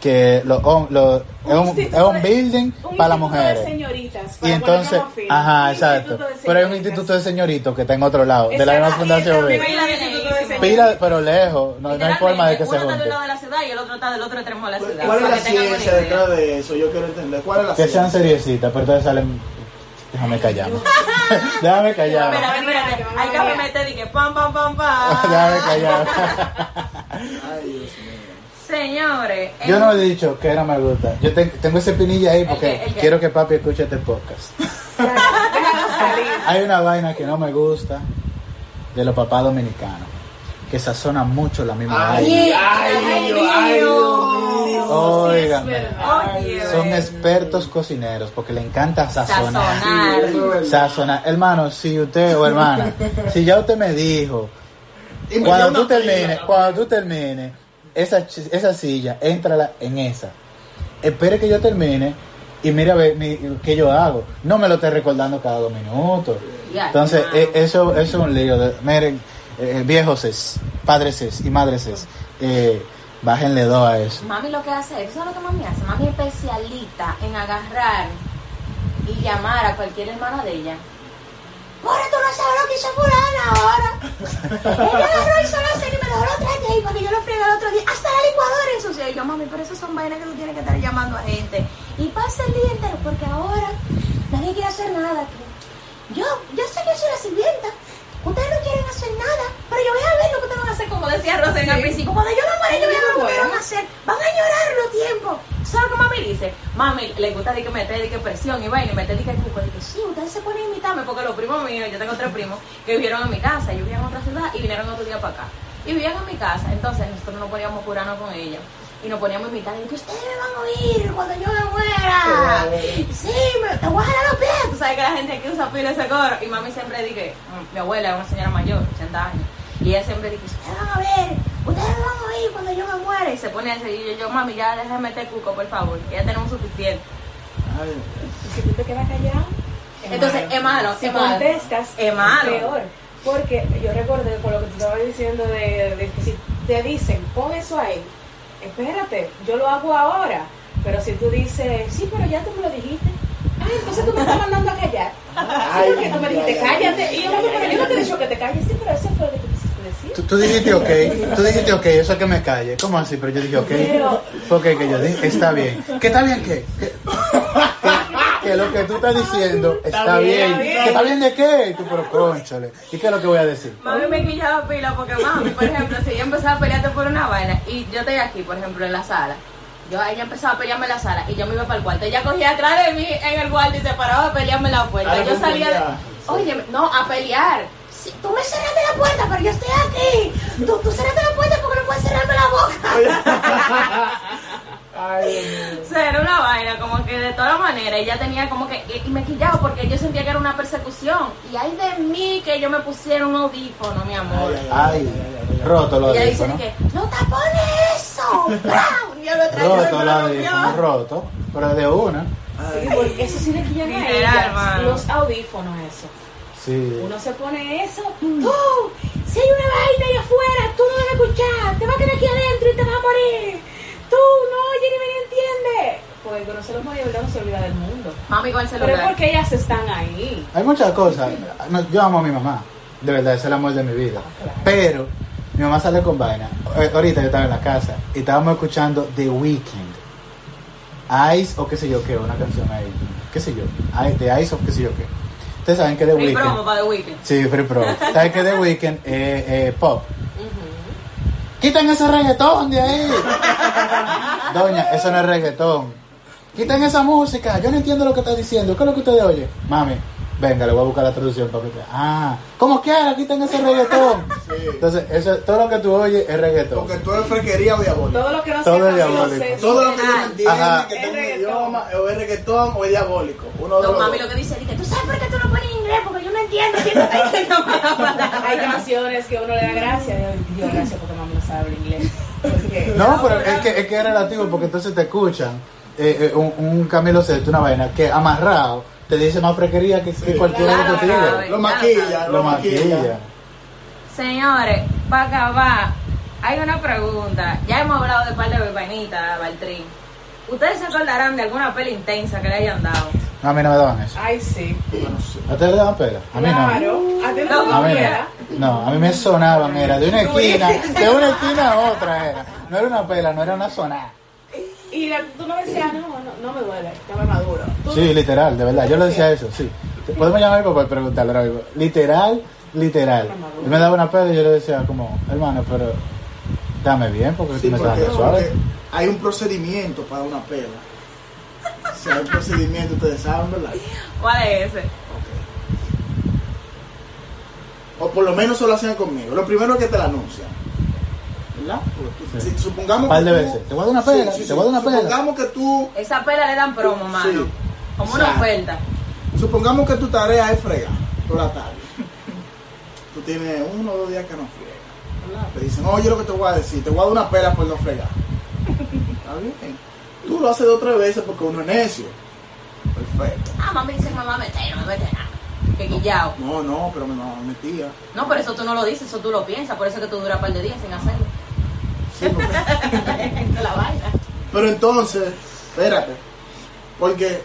que lo, es, un, es building un para las mujeres. de señoritas. Y entonces, ajá, exacto. Pero hay un instituto de señoritos que está en otro lado, de la misma Fundación Mire. Pila, pero lejos, no, no hay forma de que se Uno está de junten. un lado de la ciudad y el otro está del otro extremo de la ciudad. ¿Cuál es la que ciencia detrás de eso? Yo quiero entender. ¿Cuál es la Que sean ciencia? seriecitas, pero entonces salen. Déjame callarme. Déjame callarme. Espérate, espérate. Hay que me meter y que pam, pam, pam, pam. Déjame callarme. Ay, Dios mío. Señores. Yo no he dicho que no me gusta. Yo te- tengo ese pinilla ahí porque quiero que papi escuche este podcast. Hay una vaina que no me gusta de los papás dominicanos. Que sazonan mucho la misma Ay, ay, ay, Dios mío. Óigame. Son expertos cocineros porque le encanta sazonar. Sazonar. Hermano, si usted o hermana, si ya usted me dijo, cuando tú termines, cuando tú termines esa, esa silla, éntrala en esa. Espere que yo termine y mira a ver mi- qué yo hago. No me lo esté recordando cada dos minutos. Entonces, eh, eso, eso es un lío. De, miren, eh, viejos es, padres es y madres es, eh, bájenle dos a eso. Mami lo que hace, eso es lo que mami hace. Mami es especialista en agarrar y llamar a cualquier hermana de ella. Ahora tú no sabes lo que hizo fulana ahora. Ella agarró y solo se y me dejó los trastes ahí para que yo lo friegue el otro día. Hasta la licuadora ensució. Y yo, mami, pero eso son vainas que tú tienes que estar llamando a gente. Y pasa el día entero porque ahora nadie quiere hacer nada aquí. Yo, yo sé que soy la sirvienta. Ustedes no quieren hacer nada, pero yo voy a ver lo que ustedes van a hacer, como decía Rosen al Sí. principio. Cuando yo me muera, yo voy a ver lo que ustedes van a hacer. Van a llorar los tiempos. ¿Sabes lo que mami dice? Mami, le gusta de que meter de que presión y vaina, y meter de que cuco. Dice, sí, ustedes se a imitarme porque los primos míos, yo tengo tres primos, que vivieron en mi casa, yo vivía en otra ciudad y vinieron otro día para acá. Y vivían en mi casa, entonces nosotros nos poníamos curarnos con ellos. Y nos poníamos a imitar, y que ustedes me van a oír cuando yo me muera. Sí, me, te voy a jalar los pies. Tú sabes que la gente aquí usa pila ese coro. Y mami siempre dice, mm, mi abuela es una señora mayor, 80 años. Y ella siempre dice, ustedes van a ver, ustedes me van a oír cuando yo me muera. Y se pone a decir, y yo, yo, mami, ya déjame meter cuco, por favor, que ya tenemos suficiente. Ay, Y si tú te quedas callado, Entonces, es malo, Si es malo. contestas, Es malo. peor. Porque yo recuerdo con lo que tú estabas diciendo de, de que si te dicen, pon eso ahí, espérate, yo lo hago ahora. Pero si tú dices, sí, pero ya tú me lo dijiste. Ah, entonces tú me estás mandando a callar. Ay, porque tú me dijiste, cállate. Y yo, "Mami, pero yo no te he dicho que te calles. Sí, pero eso fue lo que tú decir. Tú, tú dijiste ok, tú dijiste ok, eso es que me calle. ¿Cómo así? Pero yo dije ok. Pero- Porque que yo dije, está bien. ¿Qué está bien qué? ¿Qué? Que, lo que tú estás diciendo está, bien. bien. ¿Que está bien de qué? Y tú, pero conchale. ¿Y qué es lo que voy a decir? Mami me quillaba pila porque mami, por ejemplo, si ella empezaba a pelearte por una vaina y yo estoy aquí, por ejemplo, en la sala, yo ella empezaba a pelearme en la sala y yo me iba para el cuarto. Ella cogía atrás de mí en el cuarto y se paraba a pelearme en la puerta. Yo salía de... Oye, no, a pelear. Tú me cerraste la puerta, pero yo estoy aquí. Tú, tú cerraste la puerta porque no puedes cerrarme la boca. ay. O sea, era una vaina, como que de todas maneras, ella tenía como que, y me quillaba porque yo sentía que era una persecución. Y hay de mí que yo me pusiera un audífono, mi amor. Ay, roto lo Y ella dice ¿no? que, no tapones eso. Lo traigo, Roto lo audífono, roto. Pero de una. Sí, porque eso sí le quillan a los audífonos, eso. Sí. Uno se pone eso, tú, si hay una vaina ahí afuera, tú no debes escuchar, te vas a quedar aquí adentro y te vas a morir. Tú no oyes ni me entiendes. Porque se los verdad no se olvida del mundo. Mami con el Pero es celular. porque ellas están ahí. Hay muchas cosas. No, yo amo a mi mamá. De verdad, es el amor de mi vida. Claro. Pero mi mamá sale con vaina. Eh, Ahorita yo estaba en la casa y estábamos escuchando The Weeknd. Ice o qué sé yo qué, una canción ahí. ¿Qué sé yo? The Ice o qué sé yo qué. Ustedes saben que The Free promo Weeknd. para The Weeknd. Sí, Free Pro. ¿Saben que The Weeknd es eh, pop? Quiten ese reggaetón de ahí. Doña, eso no es reggaetón. Quiten esa música. Yo no entiendo lo que está diciendo. ¿Qué es lo que ustedes oyen? Mami, venga, le voy a buscar la traducción para que usted. Ah, como quiera, quiten ese reggaetón. Sí. Entonces, eso, todo lo que tú oyes es reggaetón. Porque tú eres frequería o diabólico. Todo lo que no Todo es diabólico. Todo lo que no entiendes, que Es tenga idioma, o es reggaetón o es diabólico. Uno de No, los mami dos. lo que dice es que tú sabes por qué tú no pones inglés, porque entiendo palabras. Hay canciones que uno le da gracias. Dios, Dios, gracias porque mamá no sabe hablar inglés. Porque- No, pero es que, es que es relativo porque entonces te escuchan eh, eh, un, un Camilo Sesto, una vaina que amarrado te dice más frequería que, que cualquiera claro, de los claro. Lo maquilla, Lo lo maquilla. maquilla. Señores, para acabar, hay una pregunta. Ya hemos hablado de par de vainitas, Baltrín. ¿Ustedes se acordarán de alguna peli intensa que le hayan dado? No, a mí no me daban eso. Ay, sí. Bueno, sí. ¿A ustedes le daban pela? A mí no. Claro. A ti no te A mí no. No, a mí me sonaban, era de una esquina, de una esquina a otra era. No era una pela, no era una sonada. Y la- tú no decías, no, no, no me duele, no me maduro. Tú- Sí, literal, de verdad. Yo le decía eso, sí. Podemos llamar a mi papá y preguntarle ahora mismo. Literal, literal. Él me daba una pela y yo le decía como, hermano, pero dame bien porque Sí, tú me estás porque, dando suave. porque hay un procedimiento para una pela. Un procedimiento, ustedes saben, ¿verdad? ¿Cuál es ese? O por lo menos eso lo hacían conmigo. Lo primero es que te la anuncian. ¿Verdad? Porque Sí. si- supongamos Un par que de tú- veces. Te voy a dar una pela, te voy a dar una pela. Supongamos que tú, Esa pela le dan promo, mano. Sí. Como una Exacto. oferta. supongamos que tu tarea es fregar toda la tarde. Tú tienes uno o dos días que no fregas. ¿verdad? Te dicen, oye lo que te voy a decir, te voy a dar una pela por no fregar. Está bien. Tú lo haces dos o tres veces porque uno es necio. Perfecto. Ah, mami dice que me va a meter, no me mete nada. Que guillao. No, no, pero mi mamá me metía. No, pero eso tú no lo dices, eso tú lo piensas, por eso es que tú duras un par de días sin hacerlo. Sí, porque- Esa es la vaina. Pero entonces, espérate, porque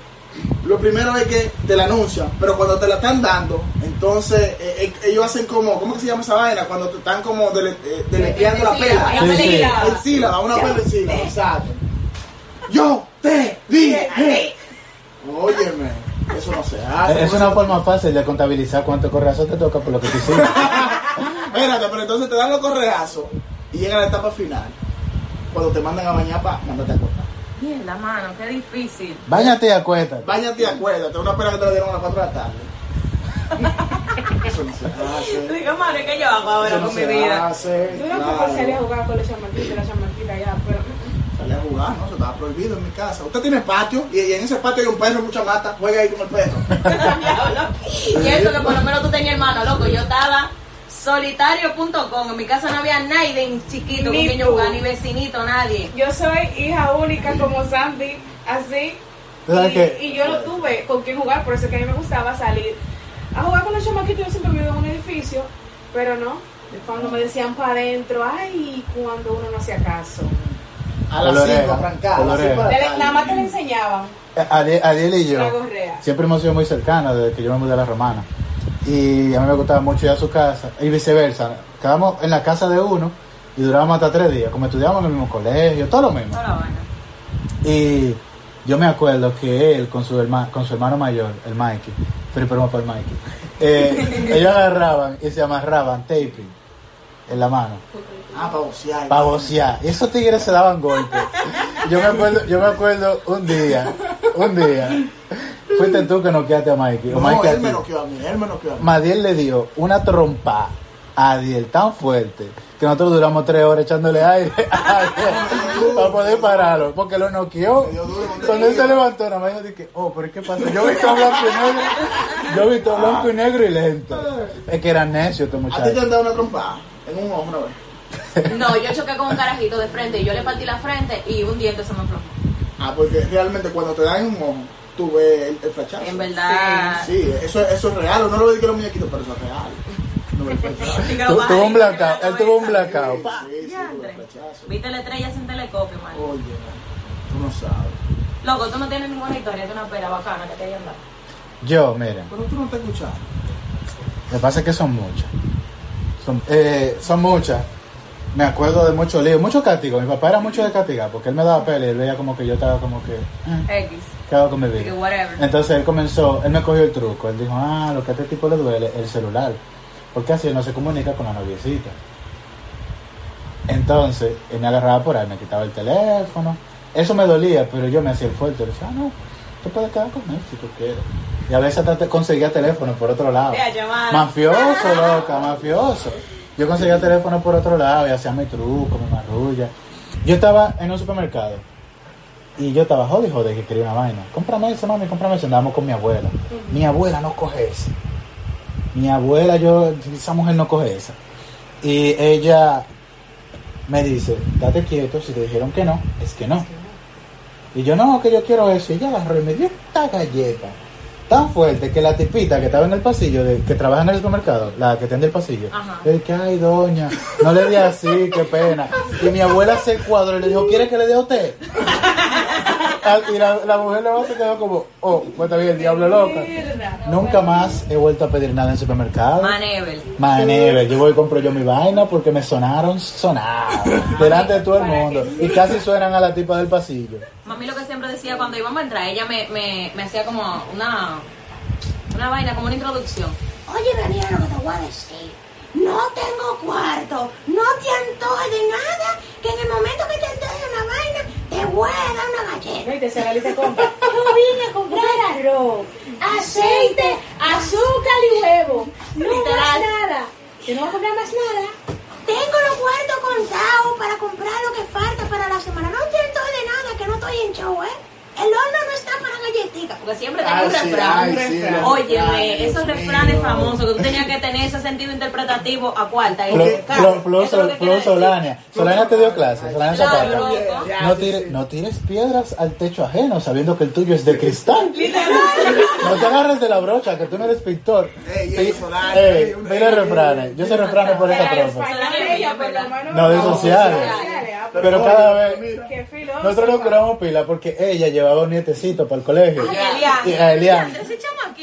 lo primero es que te la anuncian, pero cuando te la están dando, entonces eh, eh, ellos hacen como, ¿cómo que se llama esa vaina? Cuando te están como dele- eh, deletreando la pela. Sí, sí. El sílaba, una sílaba, exacto. Yo te dije. Óyeme, eso no se hace. Es una forma fácil de contabilizar cuánto correazo te toca por lo que tú hiciste. Espérate, pero entonces te dan los correazos y llega la etapa final. Cuando te mandan a bañar para mandarte a acostar. Mierda, mano, qué difícil. Báñate y acuéstate. Báñate y acuérdate, una pena que te la dieron a las 4 de la tarde. Eso no se hace. Digo, madre, ¿qué yo hago ahora Eso no con mi se vida? hace, Yo no claro. a jugar con los chamaquitos y la chamaquita ya, pero Salí a jugar, ¿no? Eso estaba prohibido en mi casa. Usted tiene patio y, y en ese patio hay un perro, mucha mata. Juega ahí con el perro. y eso que por lo menos tú tenías hermano, loco. Yo estaba solitario.com. En mi casa no había nadie chiquito con Ni quien yo tú. jugar, ni vecinito, nadie. yo soy hija única como Sandy, así. ¿Tú sabes Y, y yo no tuve con quién jugar, por eso que a mí me gustaba salir a jugar con los chamaquitos. Yo siempre vivo en un edificio, pero no. Cuando me decían para adentro, ay, cuando uno no hacía caso. A las Colorea, 5 arrancar. a las colorea. cinco de la Le- tarde. Nada más te le enseñaban Adiel, Adiel y yo siempre hemos sido muy cercanos desde que yo me mudé a la Romana. Y a mí me gustaba mucho ir a su casa y viceversa. Quedábamos en la casa de uno y durábamos hasta tres días. Como estudiábamos en el mismo colegio, todo lo mismo. La vaina. Y yo me acuerdo que él con su, herma- con su hermano mayor, el Mikey, pero para el Mikey, eh, ellos agarraban y se amarraban taping en la mano Ah, para bocear. para bocear. Y esos tigres se daban golpes. Yo me acuerdo, yo me acuerdo un día, un día, fuiste tú que noqueaste a Mikey. o No, Mikey a él me noqueó a mí, él me noqueó a mí. Madiel le dio una trompa a Adiel tan fuerte que nosotros duramos tres horas echándole aire Adiel para poder pararlo, porque lo noqueó. Le dio duro, ¿dónde Cuando él se levantó, nada más dije, oh, pero ¿qué pasa? Yo vi todo blanco y negro, yo vi todo blanco y negro y lento. Es que era necio este ¿A ti te muchacho. han dado una trompada? En un ojo una vez. No, yo choqué con un carajito de frente y yo le partí la frente y un diente se me aflojó. Ah, porque realmente cuando te dan un ojo, tú ves el, el flechazo. En verdad. Sí, eso, eso es real. Uno lo ve que los muñequitos, pero eso es real. No. Sí, bajé Tuvo un me blackout, él tuvo un blackout. Sí, pa. sí, sí. Viste la estrella sin telescopio, man. Oye, tú no sabes. Loco, tú no tienes ninguna historia de una pera bacana que te hayan dado. Yo, miren, Pero tú no estás escuchando. lo que pasa es que son muchas. Son, eh, son muchas. Me acuerdo de muchos líos, muchos castigos. Mi papá era mucho de castigar porque él me daba pelea y él veía como que yo estaba como que, eh, X. ¿qué hago con mi vida? whatever. Entonces él comenzó, él me cogió el truco. Él dijo, ah, lo que a este tipo le duele es el celular. Porque así él no se comunica con la noviecita. Entonces él me agarraba por ahí, me quitaba el teléfono. Eso me dolía, pero yo me hacía el fuerte. Le decía, ah, no, tú puedes quedar con él si tú quieres. Y a veces hasta te conseguía teléfono por otro lado. Mafioso, loca, mafioso. Yo conseguía teléfono por otro lado y hacía mi truco, mi marrulla. Yo estaba en un supermercado y yo estaba jode y jode que quería una vaina. Cómprame eso, mami, cómprame eso. Andábamos con mi abuela. Mi abuela no coge esa. Mi abuela, yo, esa mujer no coge esa. Y ella me dice, date quieto, si te dijeron que no, es que no. Y yo, no, que yo quiero eso. Y ella agarró y me dio esta galleta tan fuerte que la tipita que estaba en el pasillo, de, que trabaja en el supermercado, la que tiende el pasillo, Ajá. le dije, ay, doña, no le di así, qué pena. Y mi abuela se cuadró y le dijo, ¿quiere que le dé a usted? Y la, la mujer luego se quedó como, oh, pues está bien, diablo loca. Nunca más he vuelto a pedir nada en supermercado. Manevel. Maneve, yo voy y compro yo mi vaina porque me sonaron sonados delante de todo el mundo y casi suenan a la tipa del pasillo. Mami lo que siempre decía cuando íbamos a entrar, ella me, me, me hacía como una, una vaina, como una introducción. Oye, Daniela, lo que te voy a decir. No tengo cuarto, no te antojes de nada, que en el momento que te antojes de una vaina, te voy a dar una galleta. No, y te se la lista de compra. Yo vine a comprar arroz, aceite, azúcar y huevo. No más nada. Si no vas a comprar más nada, Tengo los cuartos contados para comprar lo que falta para la semana. No entiendo de nada, que no estoy en show, ¿eh? El horno no está para galletitas. Porque siempre tengo Ay, un sí, refrán. sí, refrán. Óyeme, esos refranes mío. famosos que tú tenías que tener ese sentido interpretativo a cuarta. y Flo, lo. Solania. Solania te dio clase. Solania Claro, Zapata. No sí. no tires piedras al techo ajeno sabiendo que el tuyo es de cristal. No te agarres de la brocha, que tú no eres pintor. Ey, Solania, mira refranes. Yo sé refranes por esa profe. lo. No, de sociales. ah, pero- cada vez. Nosotros nos curamos pila porque ella llevaba un nietecito para el colegio. Ay, Elian. Y a Elian.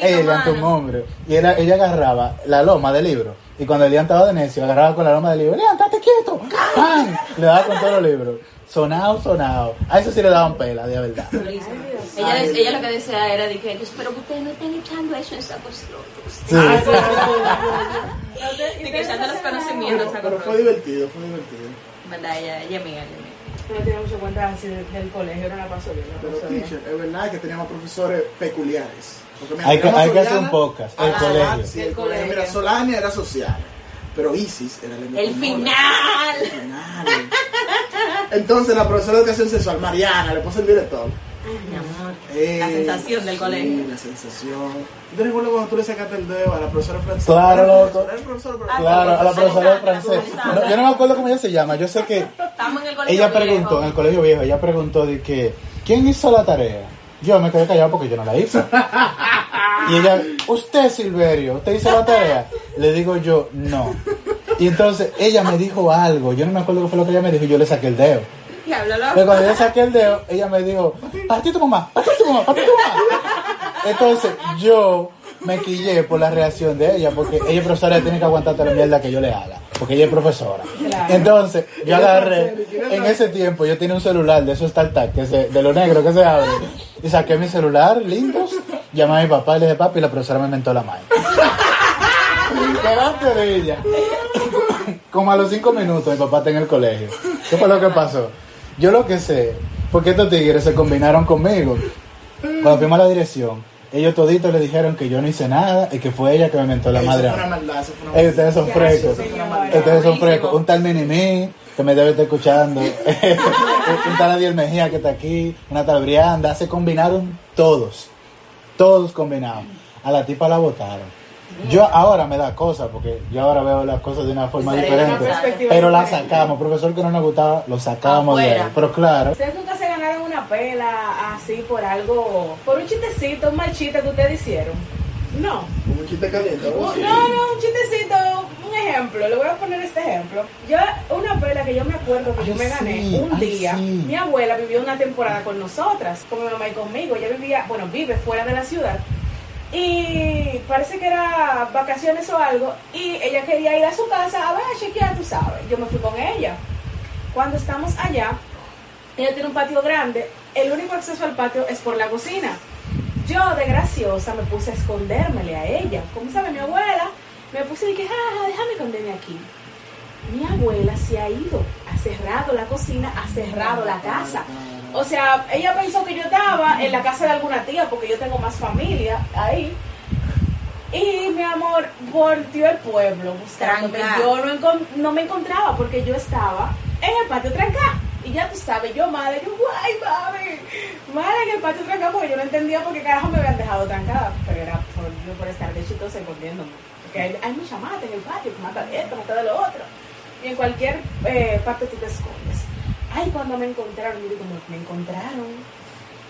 Ey, Elian, mano. tu hombre. Y era, ella agarraba la loma del libro. Y cuando Elian estaba de necio, agarraba con la loma del libro. Elian, estate quieto. ¡Pam! Le daba con todos los libros. Sonado, sonado. A eso sí le daban pela, de verdad. Ella, de- ella lo que decía era de que yo espero que ustedes no estén echando eso en sacos rotos. Sí. Ay, sí, Entonces, Y que echando los conocimientos en Pero fue divertido, fue divertido. ¿Verdad? Ella, ella es No tenía mucho cuenta del, colegio, no la pasó bien. la Pero teacher, es verdad que teníamos profesores peculiares. Mira, Hay que- teníamos hay que hacer un podcast, a el colegio. sí, El el colegio. colegio. Mira, Solania era social, pero Isis era el El final. El final. Entonces la profesora de educación sexual, Mariana, le puso el director. Mi amor. Eh, La sensación del sí, colegio. la sensación. ¿Tú te cuando tú le sacaste el dedo a la profesora francesa? Claro, loco. Claro, a la profesora de La francés. cursada. No, yo no me acuerdo cómo ella se llama. Yo sé que Estamos en el colegio. ella viejo. preguntó, en el colegio viejo, ella preguntó de que, ¿quién hizo la tarea? Yo me quedé callado porque yo no la hice. Y ella, usted Silverio, ¿usted hizo la tarea? Le digo yo, no. Y entonces ella me dijo algo, yo no me acuerdo qué fue lo que ella me dijo y yo le saqué el dedo. Pero cuando yo saqué el dedo, ella me dijo, para ti tu mamá, para ti tu mamá, para ti tu mamá. Entonces yo me quillé por la reacción de ella, porque ella es profesora y tiene que aguantar toda la mierda que yo le haga, porque ella es profesora. Claro. Entonces yo agarré, en ese tiempo yo tenía un celular de esos tal que se, de lo negro que se abre, y saqué mi celular, lindos, llamé a mi papá y le dije, papi, y la profesora me mentó la mano. Delante de ella. Como a los cinco minutos mi papá está en el colegio. ¿Qué fue lo que pasó? Yo lo que sé, porque estos tigres se combinaron conmigo. Cuando fuimos a la dirección, ellos toditos le dijeron que yo no hice nada y que fue ella que me mentó la Eso madre. fue una maldad, eso fue una Ey, maldad. ustedes son frescos. Ustedes son frescos. Un tal Minimi, que me debe estar escuchando. un tal Adiel Mejía, que está aquí. Una tal Brianda. Se combinaron todos. Todos combinados. A la tipa la votaron. Yo ahora me da cosas, porque yo ahora veo las cosas de una forma Sí, diferente. Pero la diferente. sacamos. Profesor que no nos gustaba, lo sacábamos de ahí. Pero claro. ¿Ustedes nunca se ganaron una pela así por algo, por un chistecito, un mal chiste que ustedes hicieron? No. Un chiste caliente. No, no, un chistecito, un ejemplo, le voy a poner este ejemplo. Yo, una pela que yo me acuerdo que yo me gané sí, un ay, día, sí. mi abuela vivió una temporada con nosotras, con mi mamá y conmigo, ella vivía, bueno, vive fuera de la ciudad. Y parece que era vacaciones o algo, y ella quería ir a su casa a ver, chequear, tú sabes. Yo me fui con ella. Cuando estamos allá, ella tiene un patio grande, el único acceso al patio es por la cocina. Yo, de graciosa, me puse a escondérmele a ella. Como sabe mi abuela, me puse y dije, ah, déjame esconderme aquí. Mi abuela se ha ido, ha cerrado la cocina, ha cerrado la casa. O sea, ella pensó que yo estaba en la casa de alguna tía, porque yo tengo más familia ahí. Y mi amor volteó el pueblo buscándome. Tranca. Yo no, no me encontraba porque yo estaba en el patio trancado. Y ya tú sabes, yo madre, yo, guay, mami. Madre, en el patio trancado porque yo no entendía por qué carajo me habían dejado trancada. Pero era por, yo por estar de chistosa escondiéndome. Porque hay, hay mucha mata en el patio, que mata de esto, mata de lo otro. Y en cualquier eh, parte tú te escondes. Ay, cuando me encontraron, yo digo, me, me encontraron.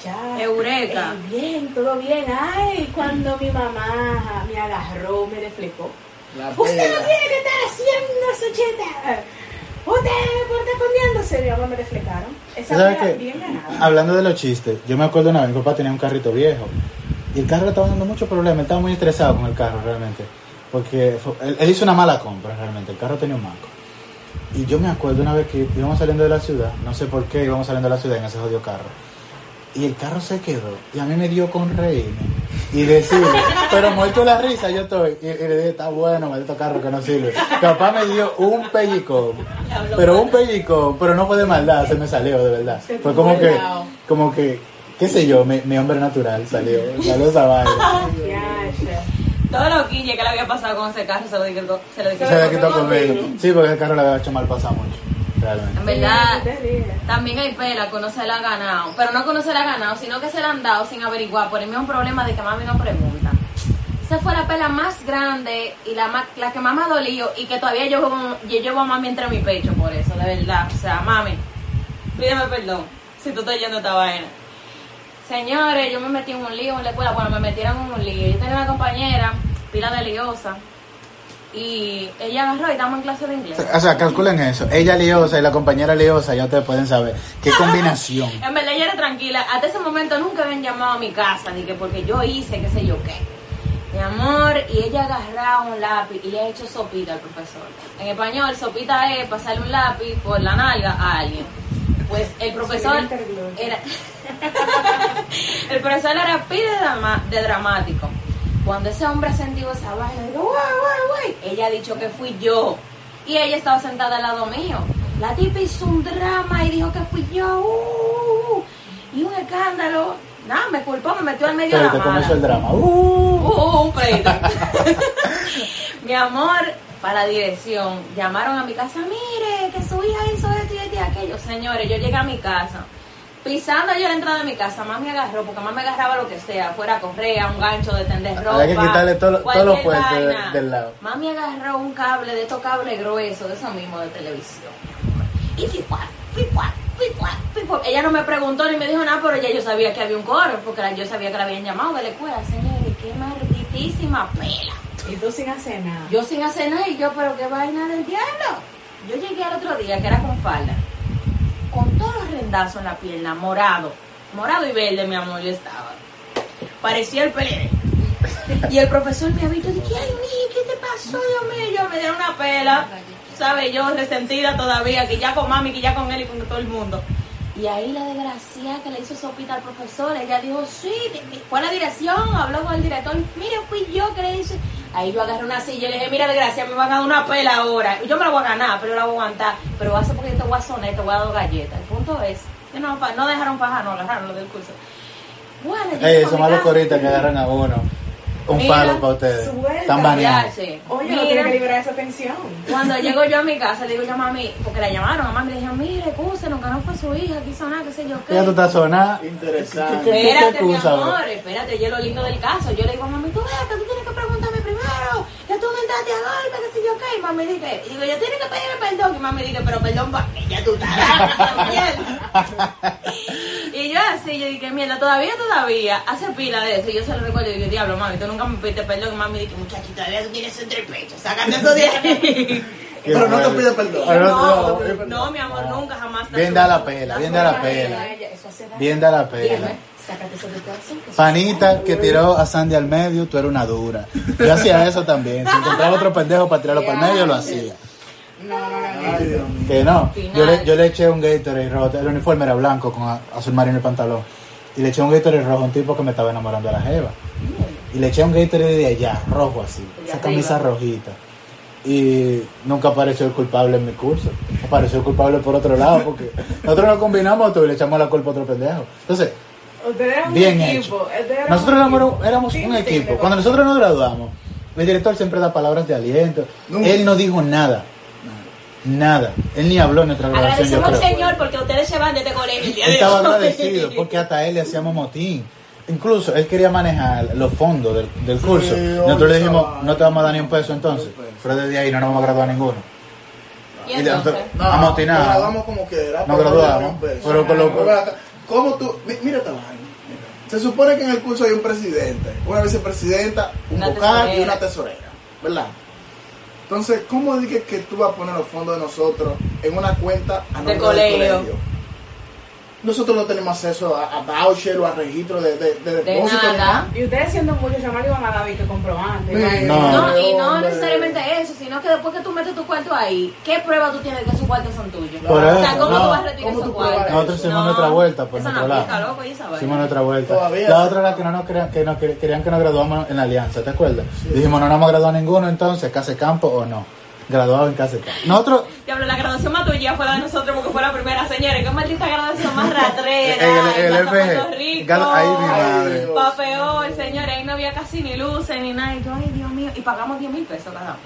Ya. Eureka. eh, bien, todo bien. Ay, cuando mi mamá me agarró, me reflejó. Usted no tiene que estar haciendo Sucheta. Usted por estar escondiéndose. Mi mamá me reflejaron. Esa ¿Sabes era qué? bien ganada. Hablando de los chistes, yo me acuerdo una vez, mi papá tenía un carrito viejo y el carro le estaba dando muchos problemas, estaba muy estresado con el carro realmente, porque fue- él, él hizo una mala compra realmente, el carro tenía un manco. Y yo me acuerdo una vez que íbamos saliendo de la ciudad, no sé por qué íbamos saliendo de la ciudad en ese jodido carro, y el carro se quedó y a mí me dio con reírme y decirle, pero muerto la risa yo estoy, y, y le dije, está bueno, maldito carro que no sirve. Papá me dio un pellicón, pero un pellicón, pero no fue de maldad, se me salió de verdad. Fue como que, como que, qué sé yo, mi, mi hombre natural salió, salió esa vaina. Todo lo quille que le había pasado con ese carro se lo quitó, se lo Se quitó. había quitado conmigo. Sí, porque el carro le había hecho mal pasar mucho. Realmente. En verdad, también hay pela que uno se la ha ganado. Pero no que uno se la ha ganado, sino que se la han dado sin averiguar. Por el mismo problema de que mami no pregunta. Esa fue la pela más grande y la, más, la que más me ha dolido y que todavía yo, yo llevo a mami entre mi pecho por eso, de verdad. O sea, mami, pídeme perdón si tú estás yendo esta vaina. Señores, yo me metí en un lío en la escuela. Bueno, me metieron en un lío. Yo tenía una compañera, pila de liosa, y ella agarró y estamos en clase de inglés. O sea, calculen eso. Ella liosa y la compañera liosa, ya ustedes pueden saber. Qué combinación. En verdad ella era tranquila. Hasta ese momento nunca habían llamado a mi casa, ni que porque yo hice, qué sé yo qué. Mi amor, y ella agarraba un lápiz y le ha hecho sopita al profesor. En español, sopita es pasarle un lápiz por la nalga a alguien. Pues el profesor era... el profesor era pide de, drama- de dramático. Cuando ese hombre ha sentido esa vaina, digo, guay, guay, guay. Ella ha dicho que fui yo. Y ella estaba sentada al lado mío. La tipa hizo un drama y dijo que fui yo. uh, uh, uh. y un escándalo. Nada, me culpó, me metió al medio de la te mala. el drama. Uh. Uh, uh, un pleito. Mi amor, para la dirección, llamaron a mi casa, mire, que su hija hizo esto y esto y aquello. Señores, yo llegué a mi casa, pisando yo la entrada de mi casa, mami agarró, porque mamá me agarraba lo que sea, fuera correa, un gancho de tender ropa. Había que quitarle todo lo- todo lo cualquier fuerte de- vaina. del lado. Mami agarró un cable de estos cables gruesos, de eso mismo de televisión. Y ficuá, ficuá. Ella no me preguntó ni me dijo nada, pero ya yo sabía que había un coro, porque yo sabía que la habían llamado de la escuela. Señores, qué malditísima pela. Y tú sin hacer nada. Yo sin hacer nada y yo, pero qué vaina del diablo. Yo llegué al otro día, que era con falda, con todos los rendazos en la pierna, morado. Morado y verde, mi amor, yo estaba. Parecía el PLD. Y el profesor me ha visto y dije, ay, mi, ¿qué te pasó, Dios mío? Yo me dieron una pela, ¿sabes? Yo resentida todavía, que ya con mami, que ya con él y con todo el mundo. Y ahí la desgracia que le hizo sopita al profesor, ella dijo, sí, fue a la dirección, habló con el director, mire, fui yo que le hice. Ahí yo agarré una silla y le dije, mira, desgracia, me van a dar una pela ahora. Yo me la voy a ganar, pero la voy a aguantar. Pero va a ser porque yo te voy a sonar, te voy a dar galletas. El punto es, que no, no dejaron fajar, no agarraron lo del curso. Bueno, yo Ey, mi malos casa. coritas que agarran a uno. Un Mira, palo para ustedes. suelta. Están baneados. Oye, no Mira, tiene que liberar esa tensión. Cuando llego yo a mi casa, le digo yo a mami, porque la llamaron, a mami le dije, mire, excúsenos, que no fue su hija, quiso nada, qué sé yo qué. Ya tú estás sonada. Interesante. ¿Qué- qué- qué Espérate, mi excusa, amor, espérate, yo lo lindo del caso. Yo le digo a mami, tú ves que tú tienes que preguntarme primero, que tú me entraste a golpe, que sé yo qué. Y mami dice, y digo, yo tienes que pedirme perdón. Y mami dice, pero perdón para que ya tú estás. y yo así, yo dije, mierda, todavía, todavía, hace pila de eso. Y yo se lo recuerdo y digo, diablo, mami, tú nunca me pediste perdón. Y mami dice, muchachito, todavía tú tienes entre pecho, sácate eso de ahí. Qué Pero no te pide perdón. No, no, no, mi amor, nunca jamás. Bien da la pela, bien da la pela. Eso hace daño. Bien da la pela. Panita que tiró a Sandy al medio, tú eres una dura. Yo hacía eso también. Si encontraba otro pendejo para tirarlo para el medio, lo hacía. No, no, no, no. Que no. Yo le, yo le eché un Gatorade rojo. El uniforme era blanco con azul marino el pantalón. Y le eché un Gatorade rojo a un tipo que me estaba enamorando de la jeva. Y le eché un Gatorade de allá, rojo así. Esa camisa rojita. Y nunca apareció el culpable en mi curso. Apareció el culpable por otro lado porque nosotros nos combinamos todo y le echamos la culpa a otro pendejo. Entonces, Ustedes bien un hecho. eran Nosotros un éramos, equipo. éramos un equipo. Cuando nosotros nos graduamos, el director siempre da palabras de aliento. Nunca. Él no dijo nada. Nada. Él ni habló en nuestra graduación, yo Agradecemos al Señor porque ustedes se van de este colegio el estaba agradecido porque hasta él le hacíamos motín. Incluso él quería manejar los fondos del, del curso. Sí, Nosotros le dijimos, no te vamos a dar ni un peso entonces. Pero desde ahí no nos vamos a graduar ninguno. Y Y entonces, nosotros- No, Amotinado. nos graduamos como que era. Nos graduamos, pero con lo- ¿Cómo tú? mi- Mira esta vaina. Se supone que en el curso hay un presidente, una vicepresidenta, un Una vocal y una tesorera, ¿verdad? Entonces, ¿cómo dices que tú vas a poner los fondos de nosotros en una cuenta a nombre del colegio? Nosotros no tenemos acceso a, a voucher o a registro de, de, de depósito. nada. Y ustedes siendo muchos chamalos iban a dar que comprobante. Sí. No. No, y no hombre. necesariamente eso, sino que después que tú metes tu cuarto ahí, ¿qué prueba tú tienes de que esos cuartos son tuyos? Por o sea, ¿cómo no. tú vas a retirar ¿Cómo esos cuartos? Nosotros hicimos No, nuestra vuelta por nuestro no lado. Hicimos nuestra vuelta. Todavía La otra era que no nos querían que, no quer- querían que nos graduamos en la alianza, ¿te acuerdas? Dijimos, no nos vamos a graduar ninguno entonces, case campo o no. Graduado en casa de campo. Nosotros, Diablo, la graduación más tuya fue la de nosotros porque fue la primera, señores. Qué maldita graduación más ratrera. el- en el Plaza FG. Puerto Rico. Gal- ahí mi madre. Señores. Ahí no había casi ni luces ni nada. Y yo, ay, Dios mío. Y pagamos 10 mil pesos cada uno.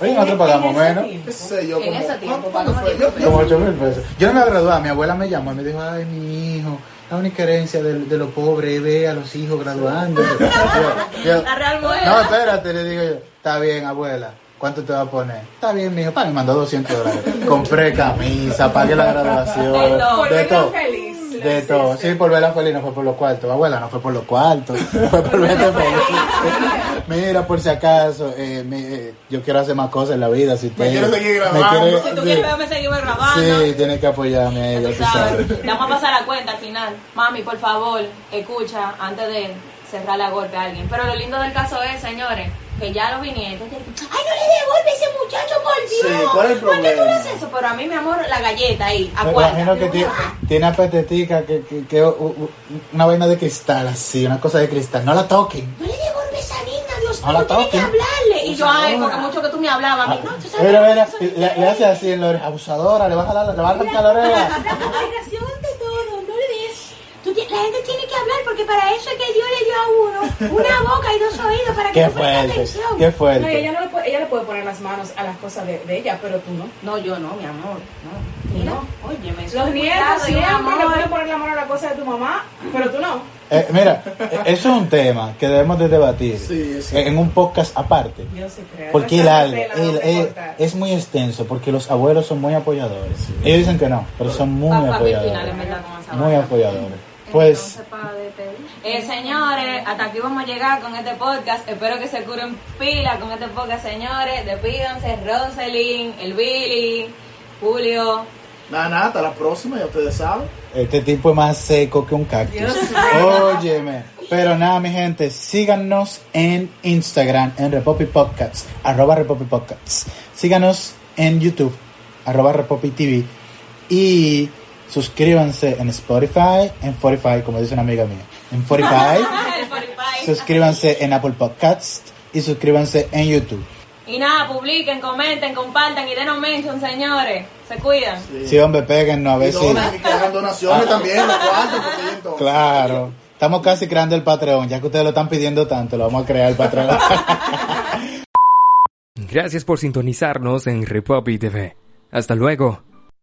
oye, nosotros pagamos En ese menos. tiempo. qué sé yo, En ese tiempo, ¿cuándo cuando fue? me Yo- Como 8 mil pesos. Yo no me graduado, mi abuela me llamó y me dijo, ay, mi hijo, la única herencia de, de los pobres es ver a los hijos yo- La Real no, espérate, le digo yo, está bien, abuela. ¿Cuánto te va a poner? Está bien, mijo. Pa, me mandó 200 dólares. Compré camisa, pagué la graduación. De todo. Feliz. De todo. Sí, por verla feliz, no fue por los cuartos. Abuela, no fue por los cuartos. Fue por verte feliz. Mira, por si acaso, eh, me- eh, yo quiero hacer más cosas en la vida. Si usted quiero seguir me grabando. quiere- Si tú quieres verme seguir grabando. Sí, tiene que apoyarme a ella, Tú sabes. sabes. Le vamos a pasar la cuenta al final. Mami, por favor, escucha antes de cerrar la golpe a alguien. Pero lo lindo del caso es, señores, que ya los vinieron. Ay, no le devuelve ese muchacho, por Dios. Sí, ¿cuál es el ¿Por qué tú problema? haces eso? Pero a mí, mi amor, la galleta ahí, Me acuérdate. imagino que tiene, tiene apetetica, que, que, que una vaina de cristal, así, una cosa de cristal. No la toquen. No le devuelve esa niña, Dios No la mío, tiene que toquen. hablarle. Y yo, ay, porque mucho que tú me hablabas a mí. No, tú sabes. Mira, mira, le, le hace así en la oreja, abusadora, le baja la, le baja la oreja. La comunicación ante todo, no le des. Tú ti- la gente tiene que hablar porque para eso es que Dios le dio a uno una boca y dos oídos para que Qué fuerte, atención. qué No, fuerte. ella, no le puede, ella le puede poner las manos a las cosas de, de ella, pero tú no. No, yo no, mi amor. No. Mira, no. oye, me Los nietos siempre le amor. pueden poner la mano a la cosa de tu mamá, pero tú no. Eh, mira, eh, eso es un tema que debemos de debatir Sí, sí. eh, en un podcast aparte. Yo sí creo. Porque el algo el- no el- es muy extenso, porque los abuelos son muy apoyadores. Ellos dicen que no, pero son muy Pa- pa' mí final, en apoyadores. esa Muy apoyadores. Pues. Eh, señores, hasta aquí vamos a llegar con este podcast. Espero que se curen pila con este podcast, señores. Despídanse, Roselyn, el Billy, Julio. Nada, nada, hasta la próxima, ya ustedes saben. este tipo es más seco que un cactus. Dios. Óyeme. Pero nada, mi gente, síganos en Instagram, en Repopi Podcasts, arroba Repopi Podcasts. Síganos en YouTube, arroba Repopi TV. Y suscríbanse en Spotify, en Spotify, como dice una amiga mía. En Spotify. Suscríbanse en Apple Podcasts y suscríbanse en YouTube. Y nada, publiquen, comenten, compartan y denos mention, señores. Se cuidan. Sí, hombre, péguennos a ver si... que hagan donaciones también. Claro. Estamos casi creando el Patreon, ya que ustedes lo están pidiendo tanto, lo vamos a crear el Patreon. Gracias por sintonizarnos en Repopi TV. Hasta luego.